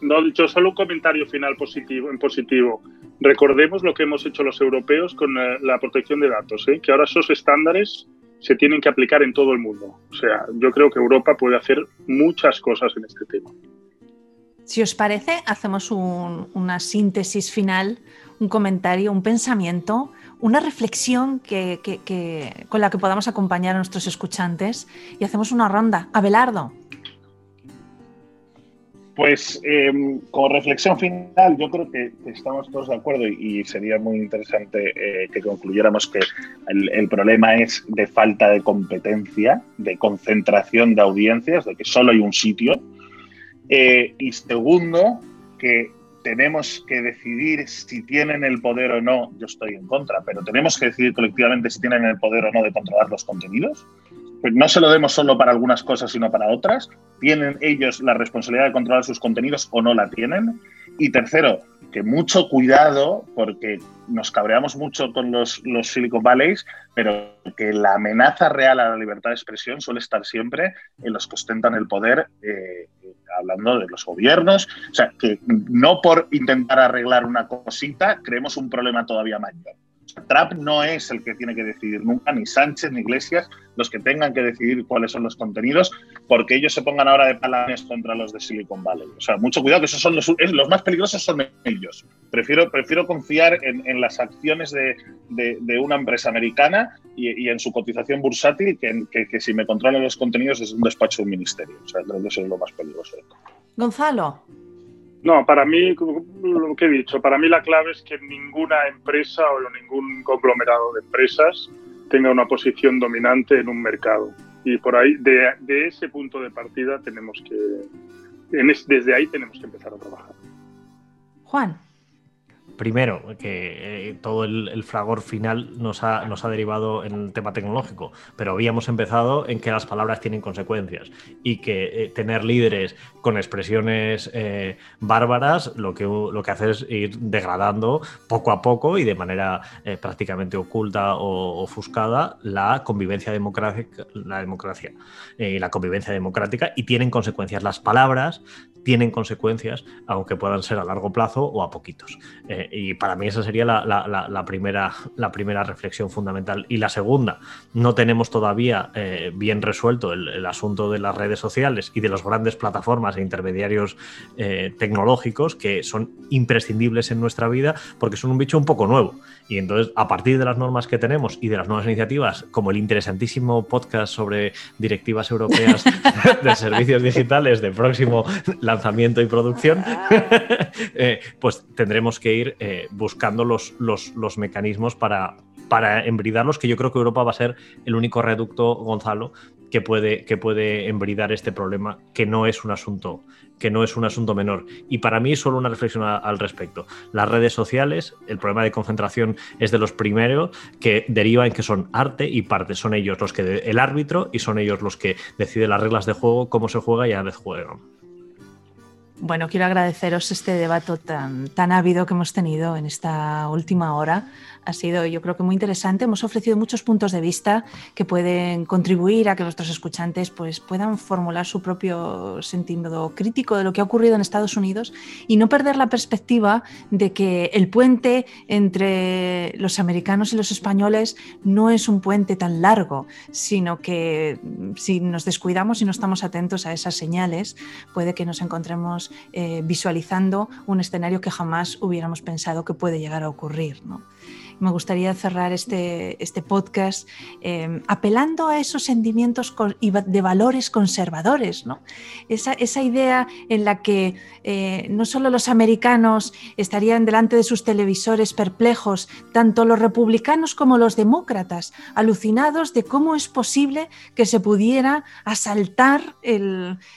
no, yo solo un comentario final positivo, en positivo. Recordemos lo que hemos hecho los europeos con eh, la protección de datos, ¿eh? que ahora esos estándares se tienen que aplicar en todo el mundo. O sea, yo creo que Europa puede hacer muchas cosas en este tema. Si os parece, hacemos una síntesis final, un comentario, un pensamiento, una reflexión que, con la que podamos acompañar a nuestros escuchantes y hacemos una ronda. Abelardo, pues em, como reflexión final, yo creo que, estamos todos de acuerdo y, sería muy interesante eh, que concluyéramos que el, problema es de falta de competencia, de concentración de audiencias, de que solo hay un sitio. Eh, y segundo, que tenemos que decidir si tienen el poder o no, yo estoy en contra, pero tenemos que decidir colectivamente si tienen el poder o no de controlar los contenidos pues no se lo demos solo para algunas cosas, sino para otras. ¿Tienen ellos la responsabilidad de controlar sus contenidos o no la tienen? Y tercero, que mucho cuidado, porque nos cabreamos mucho con los, Silicon Valleys, pero que la amenaza real a la libertad de expresión suele estar siempre en los que ostentan el poder, eh, hablando de los gobiernos. O sea, que no por intentar arreglar una cosita creemos un problema todavía mayor. Trump no es el que tiene que decidir nunca, ni Sánchez ni Iglesias, los que tengan que decidir cuáles son los contenidos, porque ellos se pongan ahora de palanes contra los de Silicon Valley. O sea, mucho cuidado, que esos son los, más peligrosos son ellos. Prefiero, prefiero confiar en, las acciones de, una empresa americana y, en su cotización bursátil que, que, si me controlan los contenidos es un despacho de un ministerio. O sea, creo que eso es lo más peligroso. Gonzalo. No, para mí, lo que he dicho, para mí la clave es que ninguna empresa o ningún conglomerado de empresas tenga una posición dominante en un mercado. Y por ahí, de, ese punto de partida, tenemos que, desde ahí tenemos que empezar a trabajar. Juan primero, que eh, todo el, fragor final nos ha, nos ha derivado en el tema tecnológico, pero habíamos empezado en que las palabras tienen consecuencias y que eh, tener líderes con expresiones eh, bárbaras lo que, lo que hace es ir degradando poco a poco y de manera prácticamente oculta o ofuscada la convivencia democrática, la democracia y la convivencia democrática y tienen consecuencias. Las palabras tienen consecuencias, aunque puedan ser a largo plazo o a poquitos. Eh, y para mí esa sería la, primera, la primera reflexión fundamental. Y la segunda, no tenemos todavía eh, bien resuelto el, asunto de las redes sociales y de las grandes plataformas e intermediarios eh, tecnológicos que son imprescindibles en nuestra vida porque son un bicho un poco nuevo. Y entonces, a partir de las normas que tenemos y de las nuevas iniciativas, como el interesantísimo podcast sobre directivas europeas de servicios digitales de próximo lanzamiento y producción, eh, pues tendremos que ir eh, buscando los, los, mecanismos para, para embridarlos, que yo creo que Europa va a ser el único reducto, Gonzalo, que puede, que puede embridar este problema, que no es un asunto que no es un asunto menor. Y para mí, solo una reflexión al respecto. Las redes sociales, el problema de concentración es de los primeros que deriva en que son arte y parte. Son ellos los que el árbitro y son ellos los que deciden las reglas de juego, cómo se juega y a veces juegan. Bueno, quiero agradeceros este debate tan, tan ávido que hemos tenido en esta última hora ha sido yo creo que muy interesante. Hemos ofrecido muchos puntos de vista que pueden contribuir a que nuestros escuchantes pues, puedan formular su propio sentido crítico de lo que ha ocurrido en Estados Unidos y no perder la perspectiva de que el puente entre los americanos y los españoles no es un puente tan largo, sino que mm, si nos descuidamos y no estamos atentos a esas señales, puede que nos encontremos eh, visualizando un escenario que jamás hubiéramos pensado que puede llegar a ocurrir. ¿no? Me gustaría cerrar este, este podcast em, apelando a esos sentimientos de valores conservadores, ¿no? esa, esa idea en la que eh, no solo los americanos estarían delante de sus televisores perplejos, tanto los republicanos como los demócratas, alucinados de cómo es posible que se pudiera asaltar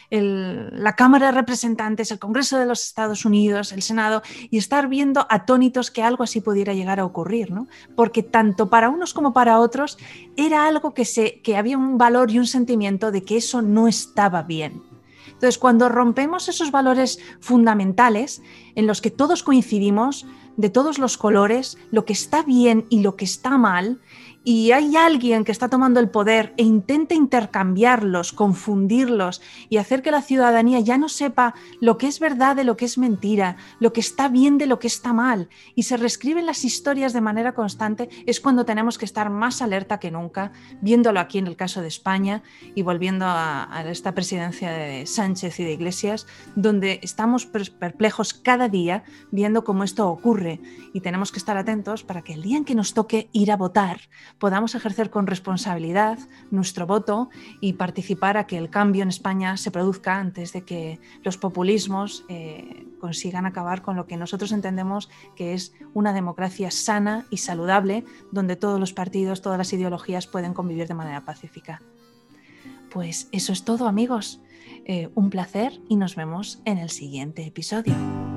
la Cámara de Representantes, el Congreso de los Estados Unidos, el Senado, y estar viendo atónitos que algo así pudiera llegar a ocurrir porque tanto para unos como para otros era algo que, se, que había un valor y un sentimiento de que eso no estaba bien. Entonces, cuando rompemos esos valores fundamentales en los que todos coincidimos, de todos los colores, lo que está bien y lo que está mal, y hay alguien que está tomando el poder e intenta intercambiarlos, confundirlos y hacer que la ciudadanía ya no sepa lo que es verdad de lo que es mentira, lo que está bien de lo que está mal, y se reescriben las historias de manera constante, es cuando tenemos que estar más alerta que nunca, viéndolo aquí en el caso de España y volviendo a, esta presidencia de Sánchez y de Iglesias, donde estamos perplejos cada día viendo cómo esto ocurre. Y tenemos que estar atentos para que el día en que nos toque ir a votar, podamos ejercer con responsabilidad nuestro voto y participar a que el cambio en España se produzca antes de que los populismos eh, consigan acabar con lo que nosotros entendemos que es una democracia sana y saludable, donde todos los partidos, todas las ideologías pueden convivir de manera pacífica. Pues eso es todo amigos. Eh, un placer y nos vemos en el siguiente episodio.